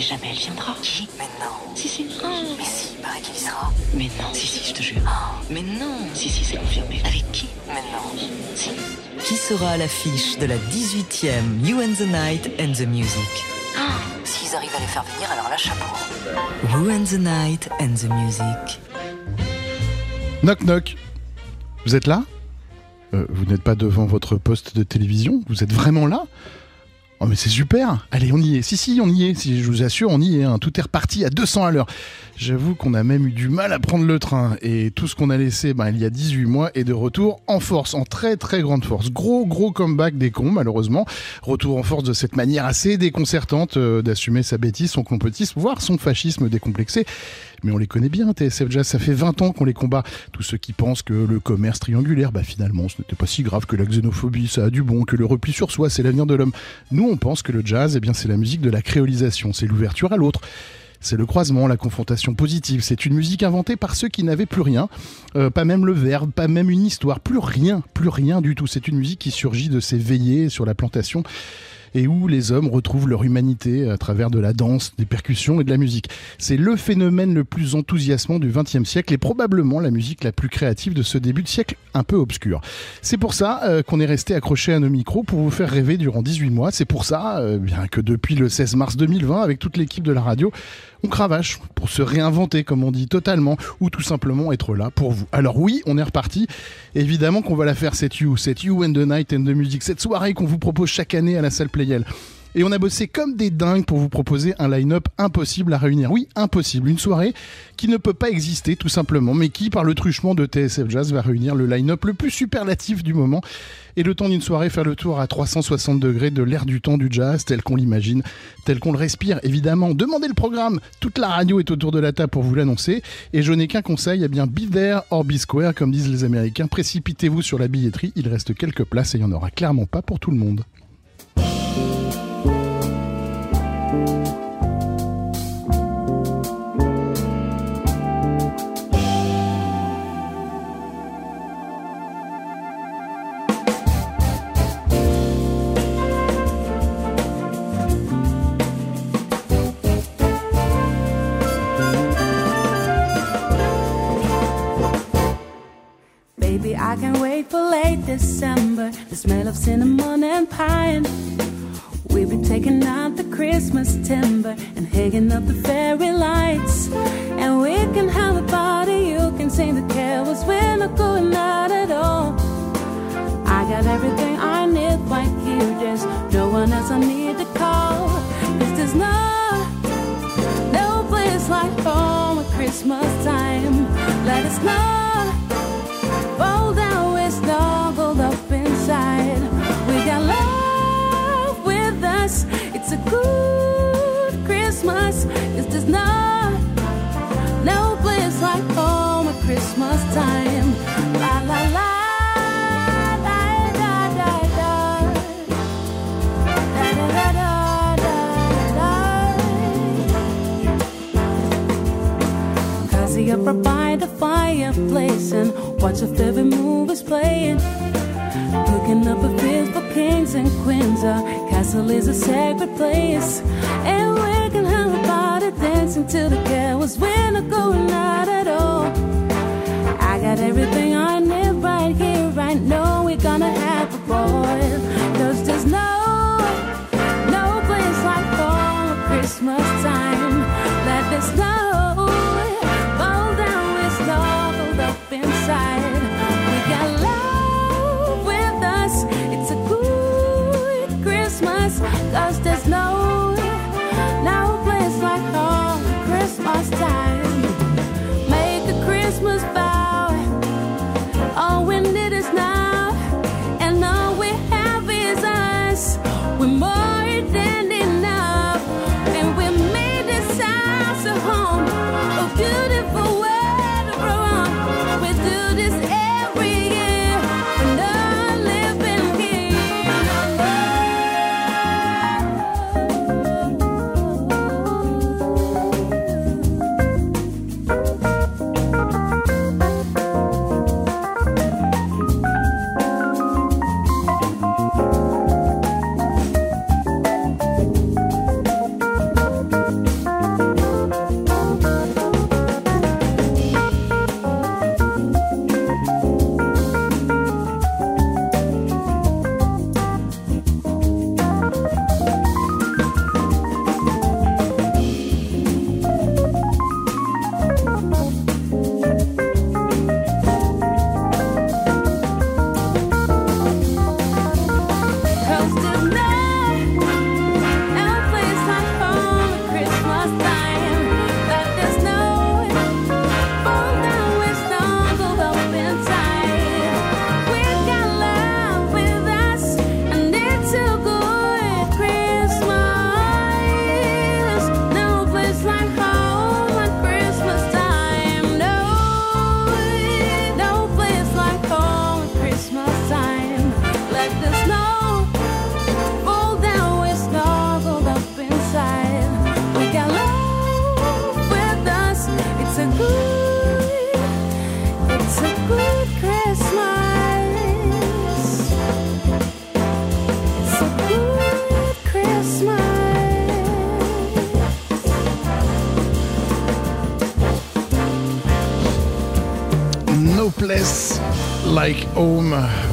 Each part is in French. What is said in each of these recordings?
Mais jamais elle viendra. Qui Mais non. Si, si. Mais si, il paraît qu'il y sera. Mais non, si, si, je te jure. Mais non, si, si, c'est confirmé. Avec qui Mais non. Si. Qui sera à l'affiche de la 18e You and the Night and the Music? S'ils arrivent à les faire venir, alors là, chapeau. You and the Night and the Music. Knock knock. Vous êtes là? Euh, Vous n'êtes pas devant votre poste de télévision? Vous êtes vraiment là? Oh mais c'est super Allez, on y est. Si, si, on y est. Si, je vous assure, on y est. hein. Tout est reparti à 200 à l'heure. J'avoue qu'on a même eu du mal à prendre le train. Et tout ce qu'on a laissé ben, il y a 18 mois est de retour en force, en très très grande force. Gros gros comeback des cons, malheureusement. Retour en force de cette manière assez déconcertante euh, d'assumer sa bêtise, son complotisme, voire son fascisme décomplexé. Mais on les connaît bien, TSF Jazz, ça fait 20 ans qu'on les combat. Tous ceux qui pensent que le commerce triangulaire, bah finalement, ce n'était pas si grave, que la xénophobie, ça a du bon, que le repli sur soi, c'est l'avenir de l'homme. Nous, on pense que le jazz, eh bien, c'est la musique de la créolisation, c'est l'ouverture à l'autre. C'est le croisement, la confrontation positive. C'est une musique inventée par ceux qui n'avaient plus rien, Euh, pas même le verbe, pas même une histoire, plus rien, plus rien du tout. C'est une musique qui surgit de ces veillées sur la plantation et où les hommes retrouvent leur humanité à travers de la danse, des percussions et de la musique. C'est le phénomène le plus enthousiasmant du XXe siècle et probablement la musique la plus créative de ce début de siècle un peu obscur. C'est pour ça euh, qu'on est resté accroché à nos micros pour vous faire rêver durant 18 mois. C'est pour ça euh, bien que depuis le 16 mars 2020, avec toute l'équipe de la radio, on cravache pour se réinventer, comme on dit, totalement, ou tout simplement être là pour vous. Alors oui, on est reparti. Évidemment qu'on va la faire, cette You, cette You and the Night and the Music, cette soirée qu'on vous propose chaque année à la salle Playel. Et on a bossé comme des dingues pour vous proposer un line-up impossible à réunir. Oui, impossible. Une soirée qui ne peut pas exister, tout simplement, mais qui, par le truchement de TSF Jazz, va réunir le line-up le plus superlatif du moment. Et le temps d'une soirée, faire le tour à 360 degrés de l'air du temps du jazz, tel qu'on l'imagine, tel qu'on le respire, évidemment. Demandez le programme. Toute la radio est autour de la table pour vous l'annoncer. Et je n'ai qu'un conseil, eh bien, be there or be square, comme disent les Américains. Précipitez-vous sur la billetterie. Il reste quelques places et il n'y en aura clairement pas pour tout le monde. December. The smell of cinnamon and pine. We'll be taking out the Christmas timber and hanging up the fairy lights. And we can have a party. You can sing the carols. We're not going out at all. I got everything I need right here. There's no one else I need to call. Cause there's no, no place like home at Christmas time. Let us know. Up right by the fireplace and watch a favorite movies playing. Looking up a feast for kings and queens. Our castle is a sacred place. And we can have a party dancing to the carols. We're not going out at all. I got everything I need right here, right now. We're gonna have a ball.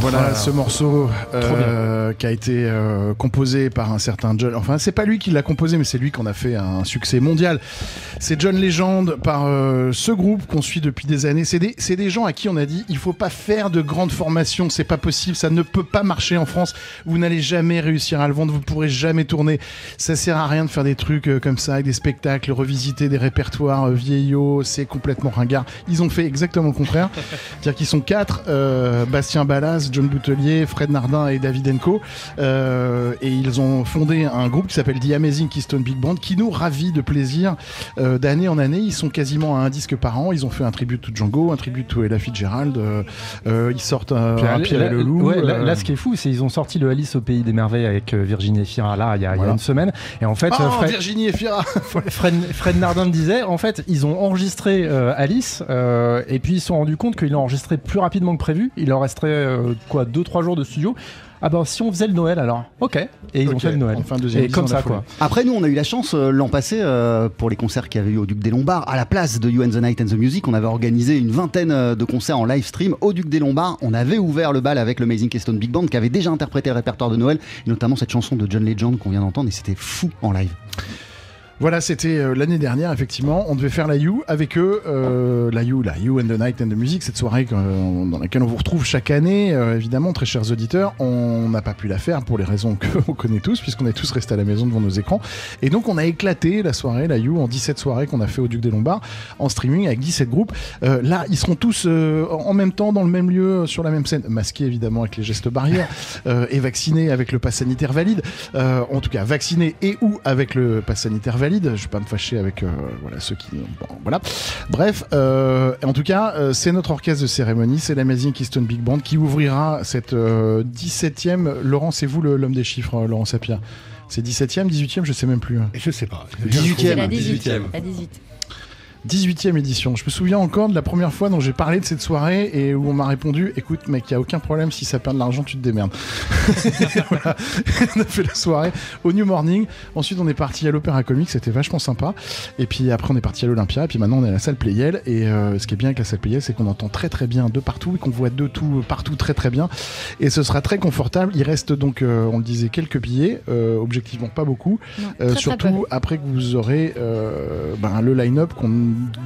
Voilà, Voilà. ce morceau euh, qui a été euh, composé par un certain John. Enfin, c'est pas lui qui l'a composé, mais c'est lui qu'on a fait un succès mondial. C'est John Legend par euh, ce groupe qu'on suit depuis des années. C'est des, des gens à qui on a dit il faut pas faire de grandes formations, c'est pas possible, ça ne peut pas marcher en France. Vous n'allez jamais réussir à le vendre, vous pourrez jamais tourner. Ça sert à rien de faire des trucs euh, comme ça avec des spectacles, revisiter des répertoires euh, vieillots, c'est complètement ringard. Ils ont fait exactement le contraire. C'est-à-dire qu'ils sont quatre, euh, Bastien Ballas, John Boutelier, Fred Nardin et David Enco. Et ils ont fondé un groupe qui s'appelle The Amazing Keystone Big Band, qui nous ravit de plaisir euh, d'année en année. Ils sont quasiment à un disque par an. Ils ont fait un tribut to Django, un tribut to Ella Fitzgerald. euh, euh, ils sortent un, Puis, un là, Pierre et le Loup. ouais, là, là, ce qui est fou, c'est qu'ils ont sorti le Alice au pays des merveilles avec Virginie Efira là il y a, il y a Voilà. une semaine. Et en fait, Oh, Fred, Virginie Efira Fred, Fred Nardin me disait, en fait, ils ont enregistré Alice et puis ils se sont rendus compte qu'ils l'ont enregistré plus rapidement que prévu. Il leur resterait quoi, deux trois jours de studio. Ah bah si on faisait le Noël alors, ok. Et ils ont fait le Noël. enfin, deuxième et comme ça quoi. Après, nous, on a eu la chance euh, l'an passé euh, pour les concerts qu'il y avait eu au Duc des Lombards. À la place de You and the Night and the Music, on avait organisé une vingtaine euh, de concerts en live stream au Duc des Lombards. On avait ouvert le bal avec le Amazing Keystone Big Band qui avait déjà interprété le répertoire de Noël, et notamment cette chanson de John Legend qu'on vient d'entendre, et c'était fou en live. Voilà, c'était euh, l'année dernière, effectivement. On devait faire la You avec eux. euh, la You, la You and the Night and the Music, cette soirée euh, dans laquelle on vous retrouve chaque année, euh, évidemment, très chers auditeurs. On n'a pas pu la faire pour les raisons que on connaît tous, puisqu'on est tous restés à la maison devant nos écrans. Et donc, on a éclaté la soirée, la You, en 17 soirées qu'on a fait au Duc des Lombards, en streaming avec 17 groupes. Là, ils seront tous en même temps, dans le même lieu, sur la même scène, masqués évidemment avec les gestes barrières, et vaccinés avec le pass sanitaire valide. En tout cas, vaccinés et ou avec le pass sanitaire valide. Je vais pas me fâcher avec euh, voilà ceux qui. bon, voilà. Bref, euh, en tout cas, euh, c'est notre orchestre de cérémonie, c'est l'Amazing Keystone Big Band qui ouvrira cette euh, 17e. Laurent, c'est vous l'homme des chiffres, euh, Laurent Sapia. C'est 17e, 18e, je sais même plus. hein. Je sais pas. 18e. C'est la 18e. 18. La 18. 18e édition. Je me souviens encore de la première fois dont j'ai parlé de cette soirée et où on m'a répondu écoute, mec, il a aucun problème, si ça perd de l'argent, tu te démerdes. Voilà. on a fait la soirée au New Morning. Ensuite, on est parti à l'Opéra Comique, c'était vachement sympa. Et puis après, on est parti à l'Olympia. Et puis maintenant, on est à la salle Playel. Et euh, ce qui est bien avec la salle Playel, c'est qu'on entend très très bien de partout et qu'on voit de tout partout très très bien. Et ce sera très confortable. Il reste donc, euh, on le disait, quelques billets, euh, objectivement pas beaucoup. Non, Euh, très, très surtout après que vous aurez euh, ben, le line-up qu'on-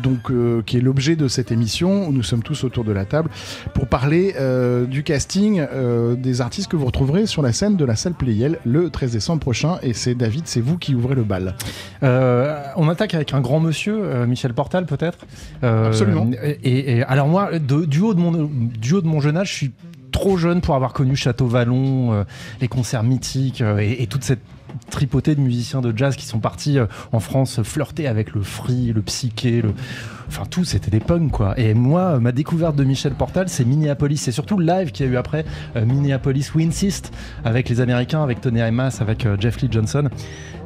donc euh, qui est l'objet de cette émission où nous sommes tous autour de la table pour parler euh, du casting euh, des artistes que vous retrouverez sur la scène de la salle Playel le 13 décembre prochain et c'est David, c'est vous qui ouvrez le bal. On attaque avec un grand monsieur, Michel Portal peut-être. Absolument. Et, et- alors moi, de- du, haut de mon, du haut de mon jeune âge, je suis trop jeune pour avoir connu Château Vallon, euh, les concerts mythiques euh, et, et toute cette tripotée de musiciens de jazz qui sont partis euh, en France flirter avec le free, le psyché, le... enfin tout, c'était des punks quoi. Et moi, euh, ma découverte de Michel Portal, c'est Minneapolis. C'est surtout le live qu'il y a eu après, euh, Minneapolis We Insist, avec les Américains, avec Tony Imas, avec Jeff Lee Johnson.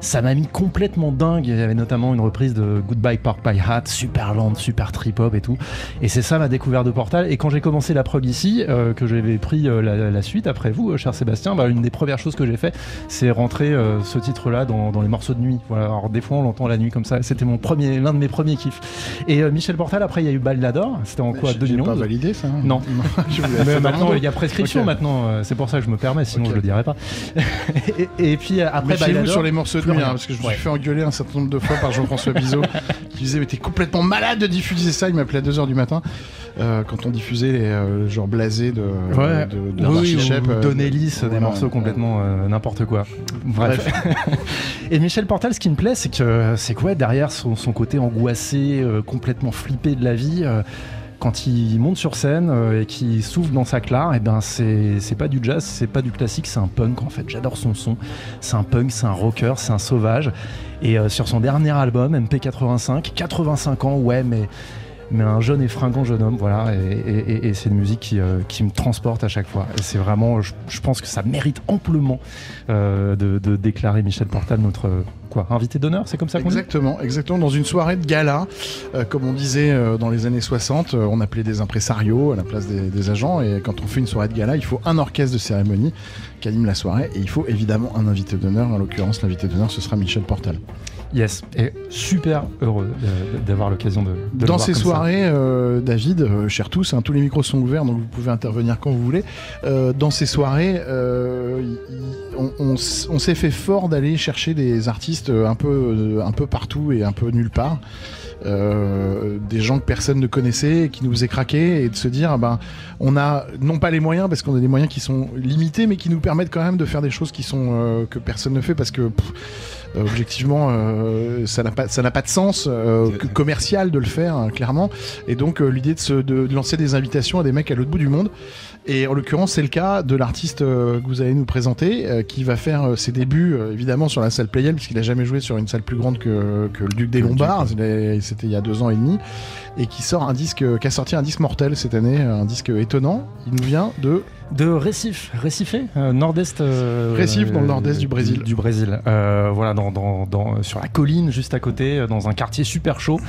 Ça m'a mis complètement dingue. Il y avait notamment une reprise de Goodbye Pork Pie Hat, super lente, super trip-hop et tout. Et c'est ça ma découverte de Portal. Et quand j'ai commencé la prog ici, euh, que j'avais pris euh, la, la suite après vous, euh, cher Sébastien, bah, une des premières choses que j'ai fait, c'est rentrer ce titre-là dans, dans les morceaux de nuit. Voilà. Alors des fois on l'entend la nuit comme ça. C'était mon premier, l'un de mes premiers kiffs. Et Michel Portal, après il y a eu Ballador. C'était en quoi J'ai- j'ai 2011 pas validé ça. hein. Non. Je mais maintenant, il y a prescription maintenant, c'est pour ça que je me permets, sinon Ok. je le dirais pas. et, et puis après Ballador, sur les morceaux de. Hein, parce que je me Ouais. suis fait engueuler un certain nombre de fois par Jean-François Bizot, qui disait mais t'es complètement malade de diffuser ça. Il m'appelait à 2h du matin euh, quand on diffusait les euh, genre blasés de, Ouais. de, de oui, Archie ou Shepp, euh, des morceaux complètement euh, n'importe quoi. Bref. et Michel Portal, ce qui me plaît, c'est que c'est quoi derrière son, son côté angoissé, euh, complètement flippé de la vie. Quand il monte sur scène euh, et qu'il souffle dans sa clare, et ben c'est c'est pas du jazz, c'est pas du classique, c'est un punk en fait. J'adore son son. C'est un punk, c'est un rocker, c'est un sauvage. Et euh, sur son dernier album, MP85, 85 ans, ouais, mais mais un jeune et fringant jeune homme, voilà, et, c'est une musique qui, euh, qui me transporte à chaque fois. C'est vraiment, je, pense que ça mérite amplement euh, de, déclarer Michel Portal notre quoi, invité d'honneur, c'est comme ça qu'on dit? Exactement, exactement. Dans une soirée de gala, euh, comme on disait dans les années 60, euh, on appelait des impresarios à la place des, des agents. Et quand on fait une soirée de gala, il faut un orchestre de cérémonie qui anime la soirée. Et il faut évidemment un invité d'honneur. En l'occurrence, l'invité d'honneur, ce sera Michel Portal. Yes, et super heureux de- d'avoir l'occasion de, de le Dans voir ces comme soirées, euh, David, euh, chers tous, hein, tous les micros sont ouverts, donc vous pouvez intervenir quand vous voulez. Euh, dans ces soirées, euh, on, on s- on s'est fait fort d'aller chercher des artistes euh, un peu, euh, un peu partout et un peu nulle part. Euh, des gens que personne ne connaissait et qui nous faisaient craquer et de se dire, ah ben, on a non pas les moyens parce qu'on a des moyens qui sont limités, mais qui nous permettent quand même de faire des choses qui sont euh, que personne ne fait parce que pff, euh, objectivement, euh, ça n'a pas ça n'a pas de sens euh, commercial de le faire hein, clairement. Et donc euh, l'idée de, se- de- de lancer des invitations à des mecs à l'autre bout du monde. Et en l'occurrence, c'est le cas de l'artiste euh, que vous allez nous présenter, euh, qui va faire euh, ses débuts euh, évidemment sur la salle Playel, puisqu'il a jamais joué sur une salle plus grande que, que le Duc des Lombards. C'était il y a deux ans et demi, et qui sort un disque, euh, qui a sorti un disque mortel cette année, un disque étonnant. Il nous vient de De Recife, Recife, euh, nord-est. euh, Recife, dans le nord-est du Brésil. Du, Brésil. Euh, voilà, dans, dans, dans- sur la colline juste à côté, dans un quartier super chaud.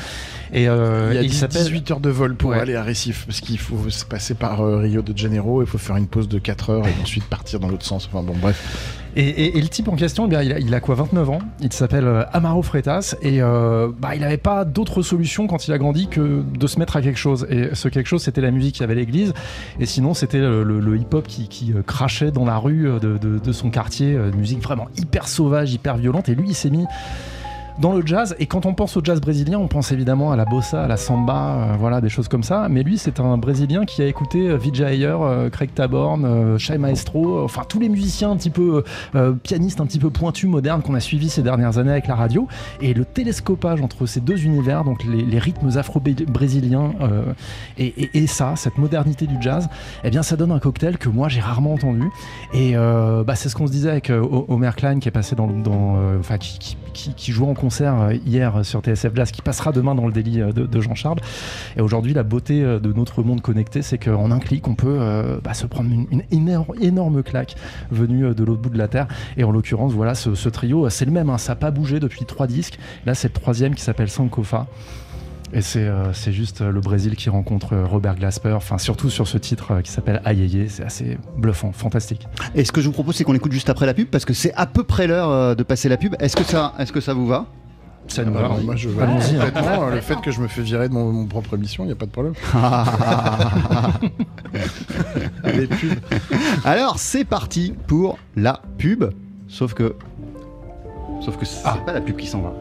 Et euh, il y a il 10 s'appelle. 18 heures de vol pour Ouais. aller à Recife, parce qu'il faut se passer par euh, Rio de Janeiro, il faut faire une pause de 4 heures et ensuite partir dans l'autre sens. Enfin bon, bref. Et, et- et le type en question, eh bien, il, a, il a quoi 29 ans. Il s'appelle euh, Amaro Freitas et euh, bah, il n'avait pas d'autre solution quand il a grandi que de se mettre à quelque chose. Et ce quelque chose, c'était la musique qu'il y avait l'église. Et sinon, c'était le, le- le hip-hop qui, qui, crachait dans la rue de, de- de son quartier. de musique vraiment hyper sauvage, hyper violente. Et lui, il s'est mis dans le jazz. Et quand on pense au jazz brésilien, on pense évidemment à la bossa, à la samba, euh, voilà, des choses comme ça. Mais lui, c'est un Brésilien qui a écouté euh, Vijay Ayer, euh, Craig Taborn, Shai Maestro, enfin tous les musiciens un petit peu pianistes, un petit peu pointus, modernes qu'on a suivis ces dernières années avec la radio. Et le télescopage entre ces deux univers, donc les, rythmes afro-brésiliens et, ça, cette modernité du jazz, eh bien, ça donne un cocktail que moi j'ai rarement entendu. Et bah, c'est ce qu'on se disait avec Homer Klein qui est passé dans, dans enfin qui, qui- qui jouait en concert euh, hier sur TSF Jazz, qui passera demain dans le délit euh, de, Jean-Charles. Et aujourd'hui, la beauté euh, de notre monde connecté, c'est qu'en un clic, on peut euh, bah, se prendre une, énorme, claque venue euh, de l'autre bout de la terre. Et en l'occurrence, voilà, ce, trio, euh, c'est le même, hein, ça n'a pas bougé depuis trois disques. Là, c'est le troisième qui s'appelle Sankofa. Et c'est euh, c'est juste euh, le Brésil qui rencontre euh, Robert Glasper, enfin surtout sur ce titre qui s'appelle Aïe c'est assez bluffant, fantastique. Et ce que je vous propose, c'est qu'on écoute juste après la pub, parce que c'est à peu près l'heure de passer la pub. Est-ce que ça, est-ce que ça vous va? Ça nous va. Alors, moi, je Allons-y, hein. complètement. Le fait que je me fais virer de mon, mon propre émission, il n'y a pas de problème. Les pubs. Alors, c'est parti pour la pub. Sauf que. Sauf que c'est Ah. pas la pub qui s'en va.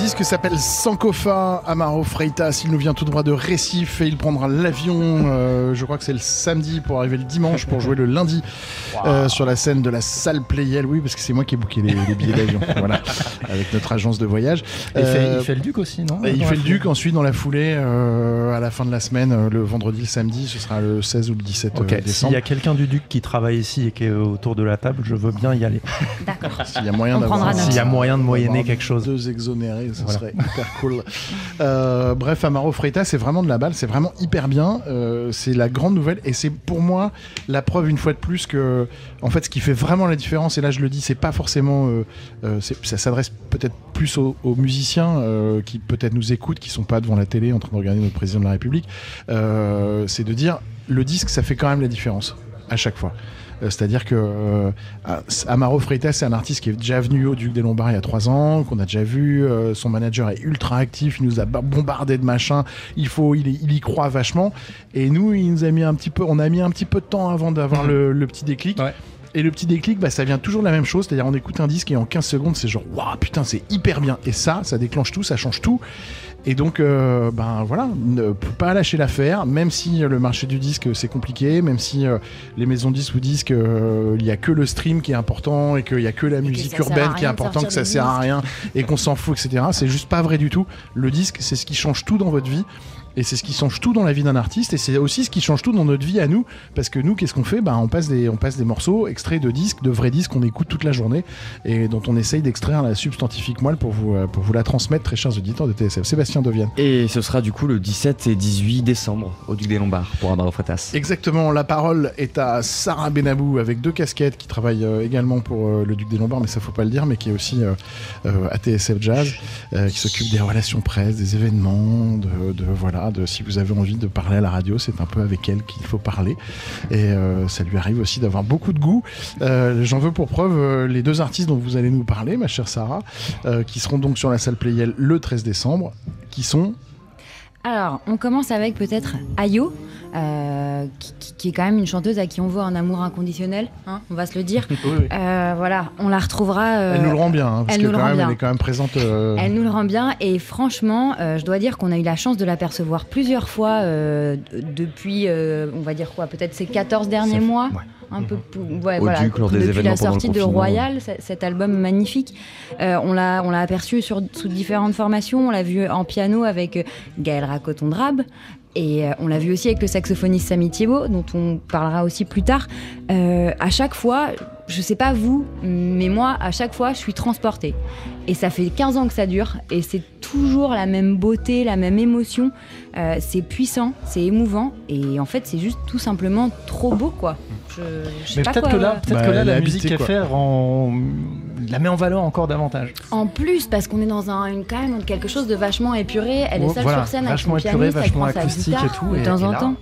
Disque s'appelle Sankofa Amaro Freitas. Il nous vient tout droit de Récif et il prendra l'avion, euh, je crois que c'est le samedi pour arriver le dimanche pour jouer le lundi euh, sur la scène de la salle Playel. Oui, parce que c'est moi qui ai booké les, les billets d'avion. voilà, avec notre agence de voyage. Il, fait, Euh, il fait le Duc aussi, non? il fait le Duc ensuite dans la foulée euh, à la fin de la semaine, euh, le vendredi, le samedi, ce sera le 16 ou le 17 Ok, euh, s'il décembre. y a quelqu'un du Duc qui travaille ici et qui est autour de la table, je veux bien y aller. D'accord. S'il y a moyen On d'avoir prendra note. S'il y a moyen de moyenner quelque chose. Deux exonérés, ça Voilà. serait hyper cool. Euh, bref, Amaro Freitas, c'est vraiment de la balle, c'est vraiment hyper bien. Euh, c'est la grande nouvelle et c'est pour moi la preuve une fois de plus que, en fait, ce qui fait vraiment la différence, et là je le dis, c'est pas forcément. euh, euh, ça s'adresse peut-être plus aux, aux musiciens euh, qui peut-être nous écoutent, qui sont pas devant la télé en train de regarder notre président de la République. Euh, c'est de dire, le disque, ça fait quand même la différence à chaque fois. Euh, C'est-à-dire que euh, Amaro Freitas, c'est un artiste qui est déjà venu au Duc des Lombards il y a trois ans, qu'on a déjà vu. euh, son manager est ultra actif, il nous a ba- bombardé de machins. Il faut, il, y croit vachement. Et nous, il nous a mis un petit peu, on a mis un petit peu de temps avant d'avoir le, le petit déclic. Ouais. Et le petit déclic, bah, ça vient toujours de la même chose, c'est-à-dire on écoute un disque et en 15 secondes, c'est genre, waouh, putain, c'est hyper bien. Et ça, ça déclenche tout, ça change tout. Et donc, euh, ben voilà, ne pas lâcher l'affaire, même si euh, le marché du disque c'est compliqué, même si euh, les maisons disques vous disent qu'il n'y a que le stream qui est important et qu'il n'y a que la que musique urbaine qui est rien de important, que ça sert à disques. rien et qu'on s'en fout, etc. C'est juste pas vrai du tout. Le disque, c'est ce qui change tout dans votre vie. Et c'est ce qui change tout dans la vie d'un artiste, et c'est aussi ce qui change tout dans notre vie à nous, parce que nous, qu'est-ce qu'on fait? Bah, on, passe des, on passe des morceaux extraits de disques, de vrais disques qu'on écoute toute la journée, et dont on essaye d'extraire la substantifique moelle pour vous, euh, pour vous la transmettre, très chers auditeurs de TSF. Sébastien Devienne. Et ce sera du coup le 17 et 18 décembre au Duc des Lombards pour Amaro Freitas. Exactement, la parole est à Sarah Benabou avec deux casquettes qui travaille euh, également pour euh, le Duc des Lombards, mais ça faut pas le dire, mais qui est aussi euh, à TSF Jazz, qui s'occupe des relations presse, des événements, de, de- voilà, de si vous avez envie de parler à la radio, c'est un peu avec elle qu'il faut parler. Et euh, ça lui arrive aussi d'avoir beaucoup de goût. Euh, J'en veux pour preuve euh, les deux artistes dont vous allez nous parler, ma chère Sarah, qui seront donc sur la salle Playel le 13 décembre, qui sont Alors, on commence avec peut-être Ayo, euh, qui, qui- qui est quand même une chanteuse à qui on veut un amour inconditionnel, hein, on va se le dire. Euh, voilà, on la retrouvera. euh, Elle nous le rend bien, hein, parce elle que nous le quand rend même, bien. elle est quand même présente. euh, Elle nous le rend bien et franchement, euh, je dois dire qu'on a eu la chance de l'apercevoir plusieurs fois euh, depuis, euh, on va dire quoi, peut-être ces 14 derniers fait- mois. ouais. Un peu, ouais, Au voilà, Duc, lors des depuis la sortie de. Royal, cet album magnifique. Euh, on l'a, on l'a aperçu sur, sous différentes formations. On l'a vu en piano avec Gaël Racoton-Drabe. Et euh, on l'a vu aussi avec le saxophoniste Samy Thiebaud, dont on parlera aussi plus tard. Euh, à chaque fois, je sais pas vous, mais moi, à chaque fois, je suis transportée. Et ça fait 15 ans que ça dure, et c'est toujours la même beauté, la même émotion. Euh, c'est puissant, c'est émouvant, et en fait, c'est juste tout simplement trop beau, quoi. Je, je sais Mais pas peut-être quoi. que là, peut-être Bah, que là la musique habité, qu'elle quoi. La met en valeur encore davantage. En plus, parce qu'on est dans un, une, quand même dans quelque chose de vachement épuré. Elle est Ouais, seule voilà, sur scène avec son épuré, pianiste, elle vachement prend sa acoustique guitare et tout, de temps et en là, temps.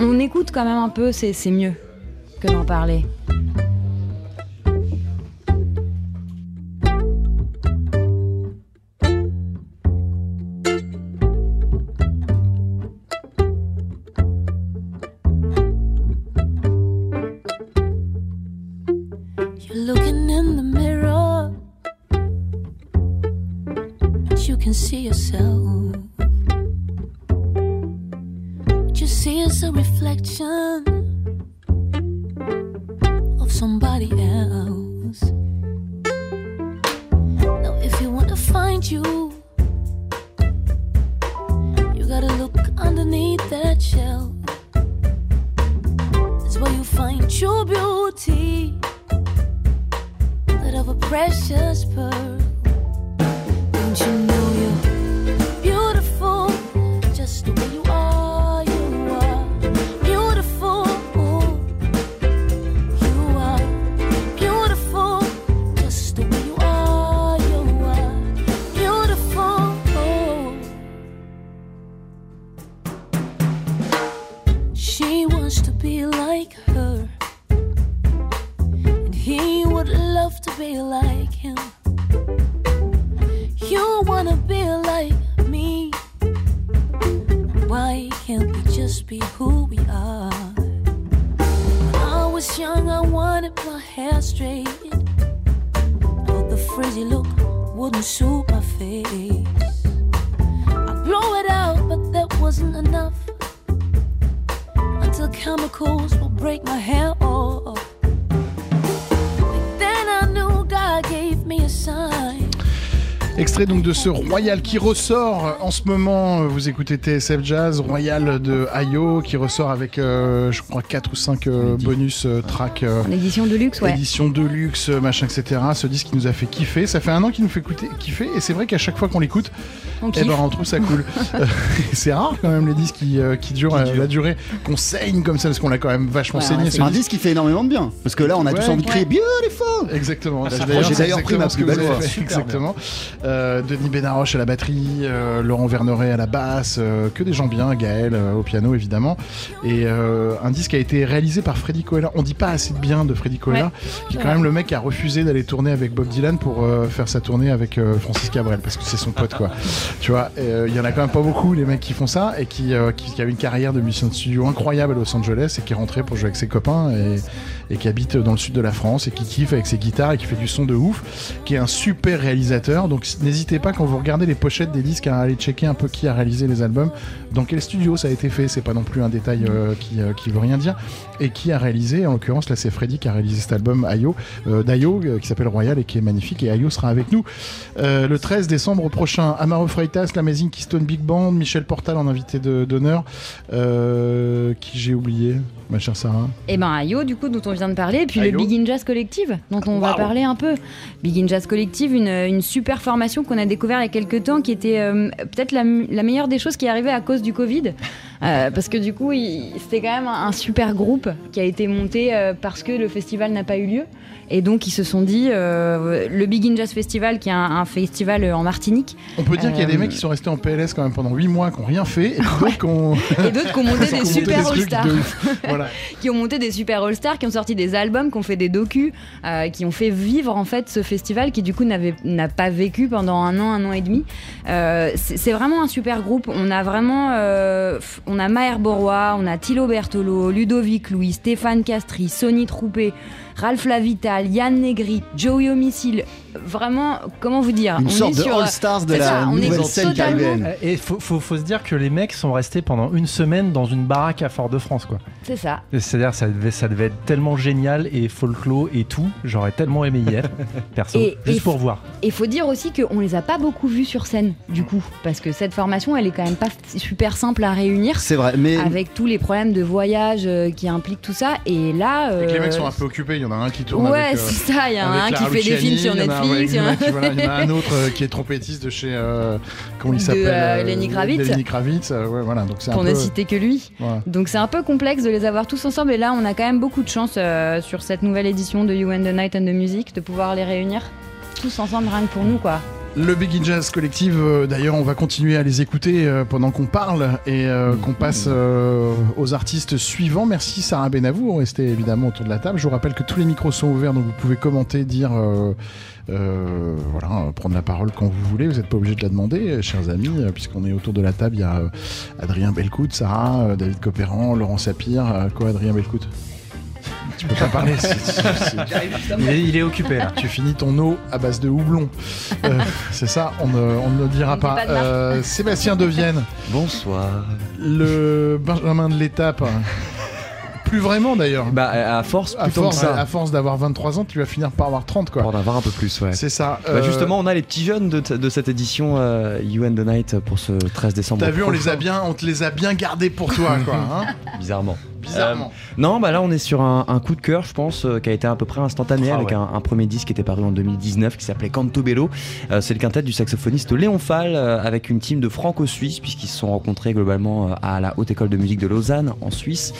On, on écoute quand même un peu, c'est mieux que d'en parler. Will break my hair off. Oh. Extrait donc de ce Royal qui ressort en ce moment. Vous écoutez TSF Jazz, Royal de Ayo qui ressort avec, euh, je crois, 4 ou 5 bonus euh, tracks. euh, En édition de luxe, ouais. édition de luxe, machin, etc. Ce disque qui nous a fait kiffer. Ça fait un an qu'il nous fait écouter, kiffer. Et c'est vrai qu'à chaque fois qu'on l'écoute, On eh ben, on trouve ça cool. Euh, c'est rare quand même les disques qui, euh, qui durent euh, la durée, qu'on saigne comme ça, parce qu'on l'a quand même vachement Ouais, saigné. ouais, ce C'est un disque. qui fait énormément de bien. Parce que là, on a Ouais. tous envie de crier Ouais. Beautiful Exactement. Ah, d'ailleurs- j'ai d'ailleurs pris ma plus belle. Exactement. Euh, Denis Benaroche à la batterie, euh, Laurent Verneret à la basse, euh, que des gens bien, Gaël euh, au piano évidemment. Et euh, un disque a été réalisé par Freddy Koella. On dit pas assez de bien de Freddy Ouais. qui est Ouais. quand même le mec qui a refusé d'aller tourner avec Bob Dylan pour euh, faire sa tournée avec euh, Francis Cabrel, parce que c'est son pote quoi. tu vois, euh, il y en a quand même pas beaucoup les mecs qui font ça et qui, euh, qui, qui a une carrière de musicien de studio incroyable à Los Angeles et qui est rentré pour jouer avec ses copains et, et qui habite dans le sud de la France et qui kiffe avec ses guitares et qui fait du son de ouf, qui est un super réalisateur. Donc n'hésitez pas quand vous regardez les pochettes des disques à aller checker un peu qui a réalisé les albums, dans quel studio ça a été fait. C'est pas non plus un détail euh, qui, euh, qui veut rien dire. Et qui a réalisé, en l'occurrence là c'est Freddy qui a réalisé cet album Ayo, euh, d'Ayo qui s'appelle Royal et qui est magnifique. Et Ayo sera avec nous le 13 décembre prochain. Amaro Freitas, l'Amazing Keystone Big Band, Michel Portal en invité d'honneur. Qui j'ai oublié, ma chère Sarah. Et ben Ayo, du coup, dont on vient de parler, et puis Ayo. le Big In Jazz Collective, dont on va parler un peu. Big In Jazz Collective, une, une super formation qu'on a découvert il y a quelques temps, qui était euh, peut-être la, la meilleure des choses qui est arrivée à cause du Covid. Euh, parce que du coup, c'était quand même un, un super groupe qui a été monté euh, parce que le festival n'a pas eu lieu. Et donc, ils se sont dit, euh, le Big In Jazz Festival, qui est un, un festival en Martinique, On peut dire qu'il y a des mecs qui sont restés en PLS quand même pendant 8 mois, qui n'ont rien fait, et d'autres qui ont monté des super All-Stars. Voilà. qui ont monté des super All-Stars, qui ont sorti des albums, qui ont fait des docus, qui ont fait vivre en fait ce festival qui du coup n'a pas vécu pendant un an, un an et demi. C'est vraiment un super groupe. On a vraiment, on a Maher Borois, on a Thilo Bertolo, Ludovic Louis, Stéphane Castri, Sonny Troupé, Ralph Lavital, Yann Negri, Joey Homicile. Vraiment, comment vous dire Une On sorte est de sur, euh, All-Stars de la ça, nouvelle scène totalement- caribéenne. Et faut, faut, faut se dire que les mecs sont restés pendant une semaine dans une baraque à Fort-de-France, quoi. C'est ça. C'est-à-dire, ça devait, ça devait être tellement génial et folklore et tout. J'aurais tellement aimé y être, perso, Et- juste et- pour voir. Et faut dire aussi qu'on les a pas beaucoup vus sur scène, du coup, parce que cette formation, elle est quand même pas super simple à réunir. C'est vrai, mais Avec tous les problèmes de voyage euh, qui impliquent tout ça, et là. Et que les euh, mecs sont un peu occupés, il y en a un qui tourne Ouais, avec. euh, c'est ça, il y en a un qui fait des films sur il y en a un- Netflix. ouais, il y en a- exact, voilà, il y en a un autre euh, qui est trompettiste de chez. euh, comment il s'appelle euh, Lenny Kravitz. Lenny Kravitz, ouais, voilà. Donc c'est un pour peu. ne citer que lui. Donc c'est un peu complexe de les avoir tous ensemble, et là, on a quand même beaucoup de chance sur cette nouvelle édition de You and the Night and the Music de pouvoir les réunir tous ensemble, rien que pour nous, quoi. Le Big In Jazz Collective, euh, d'ailleurs, on va continuer à les écouter euh, pendant qu'on parle et euh, qu'on passe aux artistes suivants. Merci Sarah Benavou, restez évidemment autour de la table. Je vous rappelle que tous les micros sont ouverts, donc vous pouvez commenter, dire, voilà, prendre la parole quand vous voulez. Vous n'êtes pas obligé de la demander, chers amis, puisqu'on est autour de la table. Il y a Adrien Belcout, Sarah, David Copéran, Laurent Sapir. Quoi, Adrien Belcout? Tu peux pas parler. c'est- c'est- c'est- Il est, il est occupé là. tu finis ton eau à base de houblon. Euh, c'est ça, on ne, on ne le dira pas. pas de. Euh, Sébastien Devienne, Bonsoir. le Benjamin de l'étape. Plus vraiment d'ailleurs. Bah, à force, à force, que ça. à force d'avoir 23 ans, tu vas finir par avoir 30 Pour quoi. en avoir un peu plus, ouais. C'est ça. Bah, euh, justement, on a les petits jeunes de, de cette édition euh, You and the Night pour ce 13 décembre. T'as vu, on les a bien, on te les a bien gardés pour toi, quoi. hein. Bizarrement. Bizarrement. Non, bah là on est sur un, un coup de cœur, je pense, euh, qui a été à peu près instantané Ah avec ouais. un, un premier disque qui était paru en 2019 qui s'appelait Canto Bello. Euh, c'est le quintet du saxophoniste Léon Fall euh, avec une team de franco-suisses puisqu'ils se sont rencontrés globalement euh, à la Haute École de musique de Lausanne en Suisse.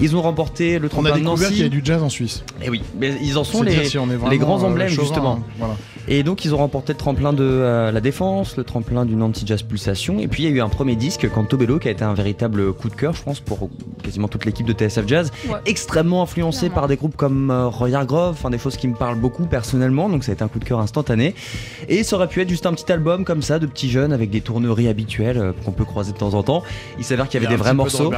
Ils ont remporté le on a tremplin de découvert qu'il y a Nancy. du jazz en Suisse. Et oui, mais ils en sont les, si on grands euh, emblèmes chauvin, justement. hein. Voilà. Et donc ils ont remporté le tremplin de euh, la Défense, le tremplin du Nancy Jazz Pulsation, et puis il y a eu un premier disque, Canto Bello, qui a été un véritable coup de cœur, je pense, pour quasiment toute l'équipe de TSF Jazz, Ouais. extrêmement influencé Clairement. par des groupes comme euh, Roy Hargrove, enfin des choses qui me parlent beaucoup personnellement, donc ça a été un coup de cœur instantané. Et ça aurait pu être juste un petit album comme ça de petits jeunes avec des tourneries habituelles euh, qu'on peut croiser de temps en temps. Il s'avère qu'il y avait des vrais morceaux.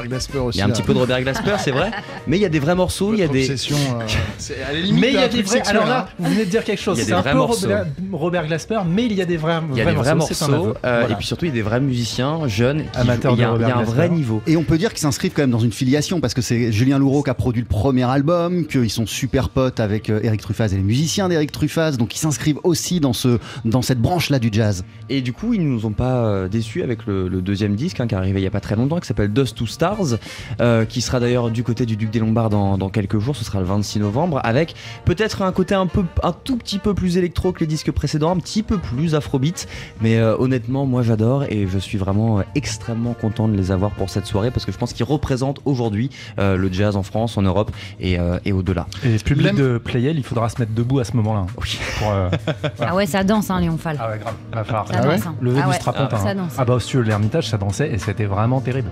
Il y a un petit peu de Robert Glasper, c'est vrai, mais il y a des vrais morceaux, il y a des Obsession, euh, c'est à la limite Mais il y a des vrais. sexuel, Alors hein. là, vous venez de dire quelque chose. Il y a des C'est un vrais peu morceaux. Robert, Glasper, mais il y a des vrais, il y a des vrais morceaux. euh, et puis surtout il y a des vrais musiciens jeunes Amateurs il y a, de il y a Robert un vrai niveau. Et on peut dire qu'ils s'inscrivent quand même dans une filiation parce c'est Julien Louraud qui a produit le premier album, qu'ils sont super potes avec euh, Eric Truffaz et les musiciens d'Eric Truffaz, donc ils s'inscrivent aussi dans, ce, dans cette branche-là du jazz. Et du coup, ils nous ont pas euh, déçus avec le, deuxième disque hein, qui est arrivé il y a pas très longtemps, qui s'appelle Dust to Stars, euh, qui sera d'ailleurs du côté du Duc des Lombards dans, quelques jours. Ce sera le 26 novembre, avec peut-être un côté un peu, un tout petit peu plus électro que les disques précédents, un petit peu plus afrobeat. Mais euh, honnêtement, moi j'adore et je suis vraiment euh, extrêmement content de les avoir pour cette soirée parce que je pense qu'ils représentent aujourd'hui euh, le jazz en France, en Europe et, euh, et au-delà. Et le public de Playel, il faudra se mettre debout à ce moment-là. Oui. Pour, euh, Ah ouais, ça danse, hein, Léon Fall. Ah ouais, grave. Va falloir Ça Ah ouais danse. hein. lever Ah du ouais, strapontin. ça hein. danse. Ah bah de l'Ermitage, ça dansait et c'était vraiment terrible.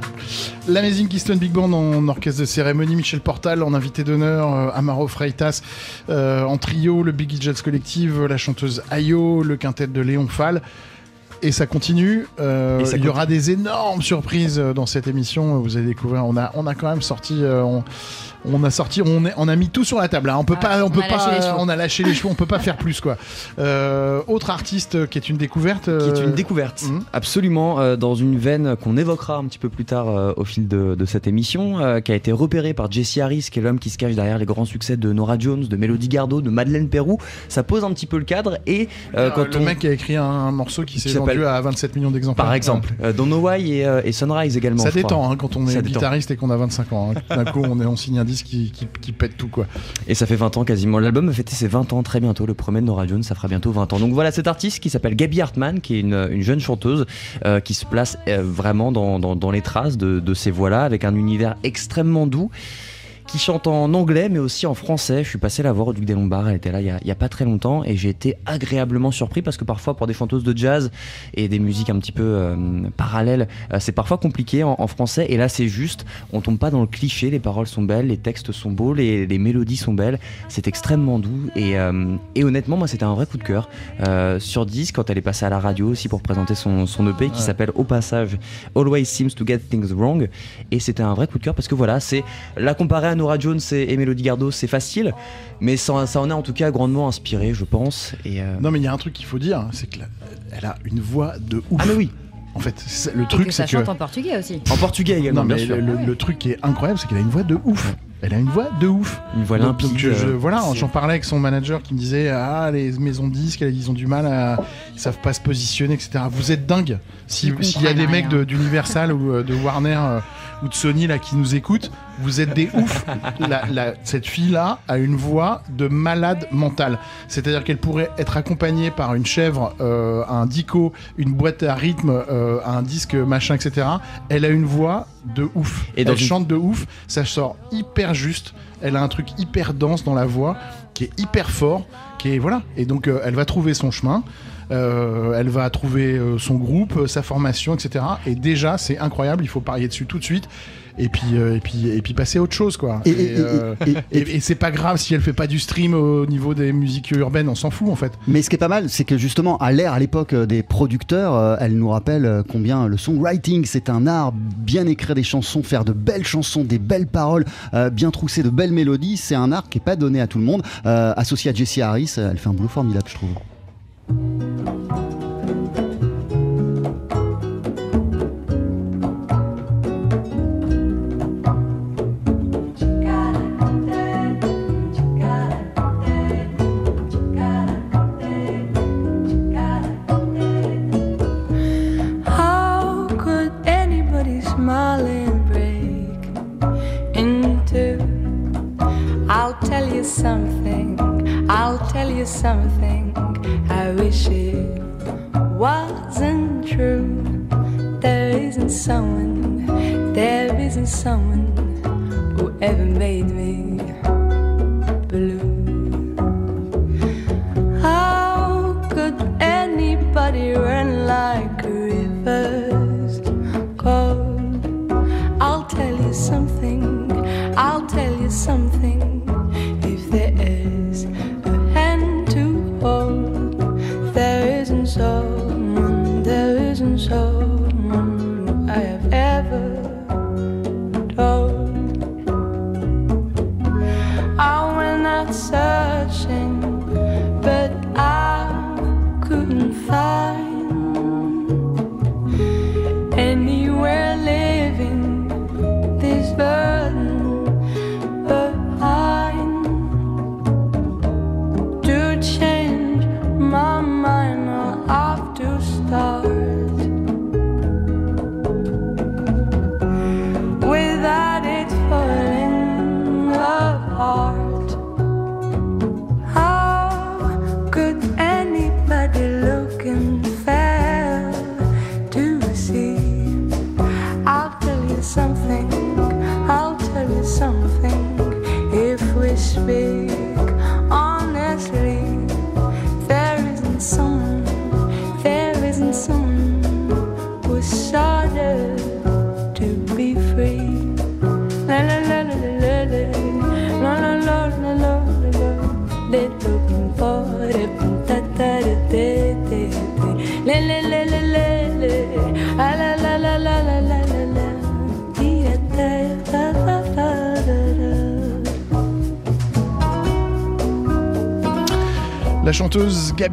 L'Amazing Keystone Big Band en orchestre de cérémonie, Michel Portal en invité d'honneur, euh, Amaro Freitas euh, en trio, le Biggie Jazz Collective, la chanteuse Ayo, le quintet de Léon Fall. Et ça continue. Euh, ça il y aura des énormes surprises euh, dans cette émission. Vous allez découvrir. On a, on a quand même sorti. euh, on, on a sorti. On, est, on a mis tout sur la table. hein. On peut Ah, pas. On, on peut a lâché pas. On a lâché les chevaux. On peut pas faire plus quoi. Euh, autre artiste qui est une découverte. qui est euh, une découverte, Mhm. absolument, euh, dans une veine qu'on évoquera un petit peu plus tard euh, au fil de, de cette émission, euh, qui a été repérée par Jesse Harris, qui est l'homme qui se cache derrière les grands succès de Nora Jones, de Melody Gardot, de Madeleine Perrou. Ça pose un petit peu le cadre et euh, euh, quand le on... mec qui a écrit un, un morceau qui s'est Qui vendu à 27 millions d'exemplaires. Par exemple, euh, Don't Know Why et, euh, et Sunrise également. Ça détend hein, quand on est Ça détend. guitariste et qu'on a 25 ans. hein. D'un coup, on, est, on signe un disque qui, pète tout quoi. Et ça fait 20 ans quasiment. L'album va fêter ses 20 ans très bientôt. Le premier de Nora Jones, ça fera bientôt 20 ans. Donc voilà cet artiste qui s'appelle Gabby Hartman, qui est une, une jeune chanteuse euh, qui se place euh, vraiment dans, les traces de, de ces voix-là, avec un univers extrêmement doux. Qui chante en anglais mais aussi en français. Je suis passé la voir au Duc des Lombards, elle était là il y a, il y a pas très longtemps et j'ai été agréablement surpris parce que parfois pour des chanteuses de jazz et des musiques un petit peu euh, parallèles, euh, c'est parfois compliqué en, en français. Et là c'est juste, on tombe pas dans le cliché, les paroles sont belles, les textes sont beaux, les, les mélodies sont belles, c'est extrêmement doux et, euh, et honnêtement moi c'était un vrai coup de cœur sur 10 quand elle est passée à la radio aussi pour présenter son, son EP qui Ouais. s'appelle au passage Always Seems to Get Things Wrong. Et c'était un vrai coup de cœur parce que voilà c'est la comparer à Nora Jones et, et Melody Gardot c'est facile mais ça, ça en est en tout cas grandement inspiré je pense et euh, Non, mais il y a un truc qu'il faut dire, hein, c'est qu'elle a une voix de ouf. ah mais oui En fait, c'est- le Et truc, que c'est ça que. chante en portugais aussi. en portugais également Non, bien mais sûr le, truc qui est incroyable, c'est qu'elle a une voix de ouf. Elle a une voix de ouf. une voix limpide donc, je- je- voilà, j'en parlais avec son manager qui me disait Ah, les maisons de disques, ils ont du mal à. Ils savent pas se positionner, etc. Vous êtes dingue. Si- S'il y a des mecs rien. de- d'Universal ou euh, de Warner euh, ou de Sony là qui nous écoutent, vous êtes des oufs. La- la- cette fille-là a une voix de malade mentale. C'est-à-dire qu'elle pourrait être accompagnée par une chèvre, euh, un dico, une boîte à rythme, euh, un disque machin, etc. Elle a une voix de ouf. Et elle chante de ouf. Ça sort hyper juste. Elle a un truc hyper dense dans la voix, qui est hyper fort, qui est voilà. Et donc euh, elle va trouver son chemin. Euh, elle va trouver euh, son groupe, euh, sa formation, etc. Et déjà, c'est incroyable. Il faut parier dessus tout de suite. Et puis, euh, et puis, et puis passer à autre chose, quoi. Et- euh, c'est pas grave si elle fait pas du stream au niveau des musiques urbaines, on s'en fout en fait. Mais ce qui est pas mal, c'est que justement, à l'ère, à l'époque des producteurs, euh, elle nous rappelle combien le songwriting, c'est un art, bien écrire des chansons, faire de belles chansons, des belles paroles, bien trousser de belles mélodies, c'est un art qui est pas donné à tout le monde. Associée à Jessie Harris, elle fait un boulot formidable, je trouve. How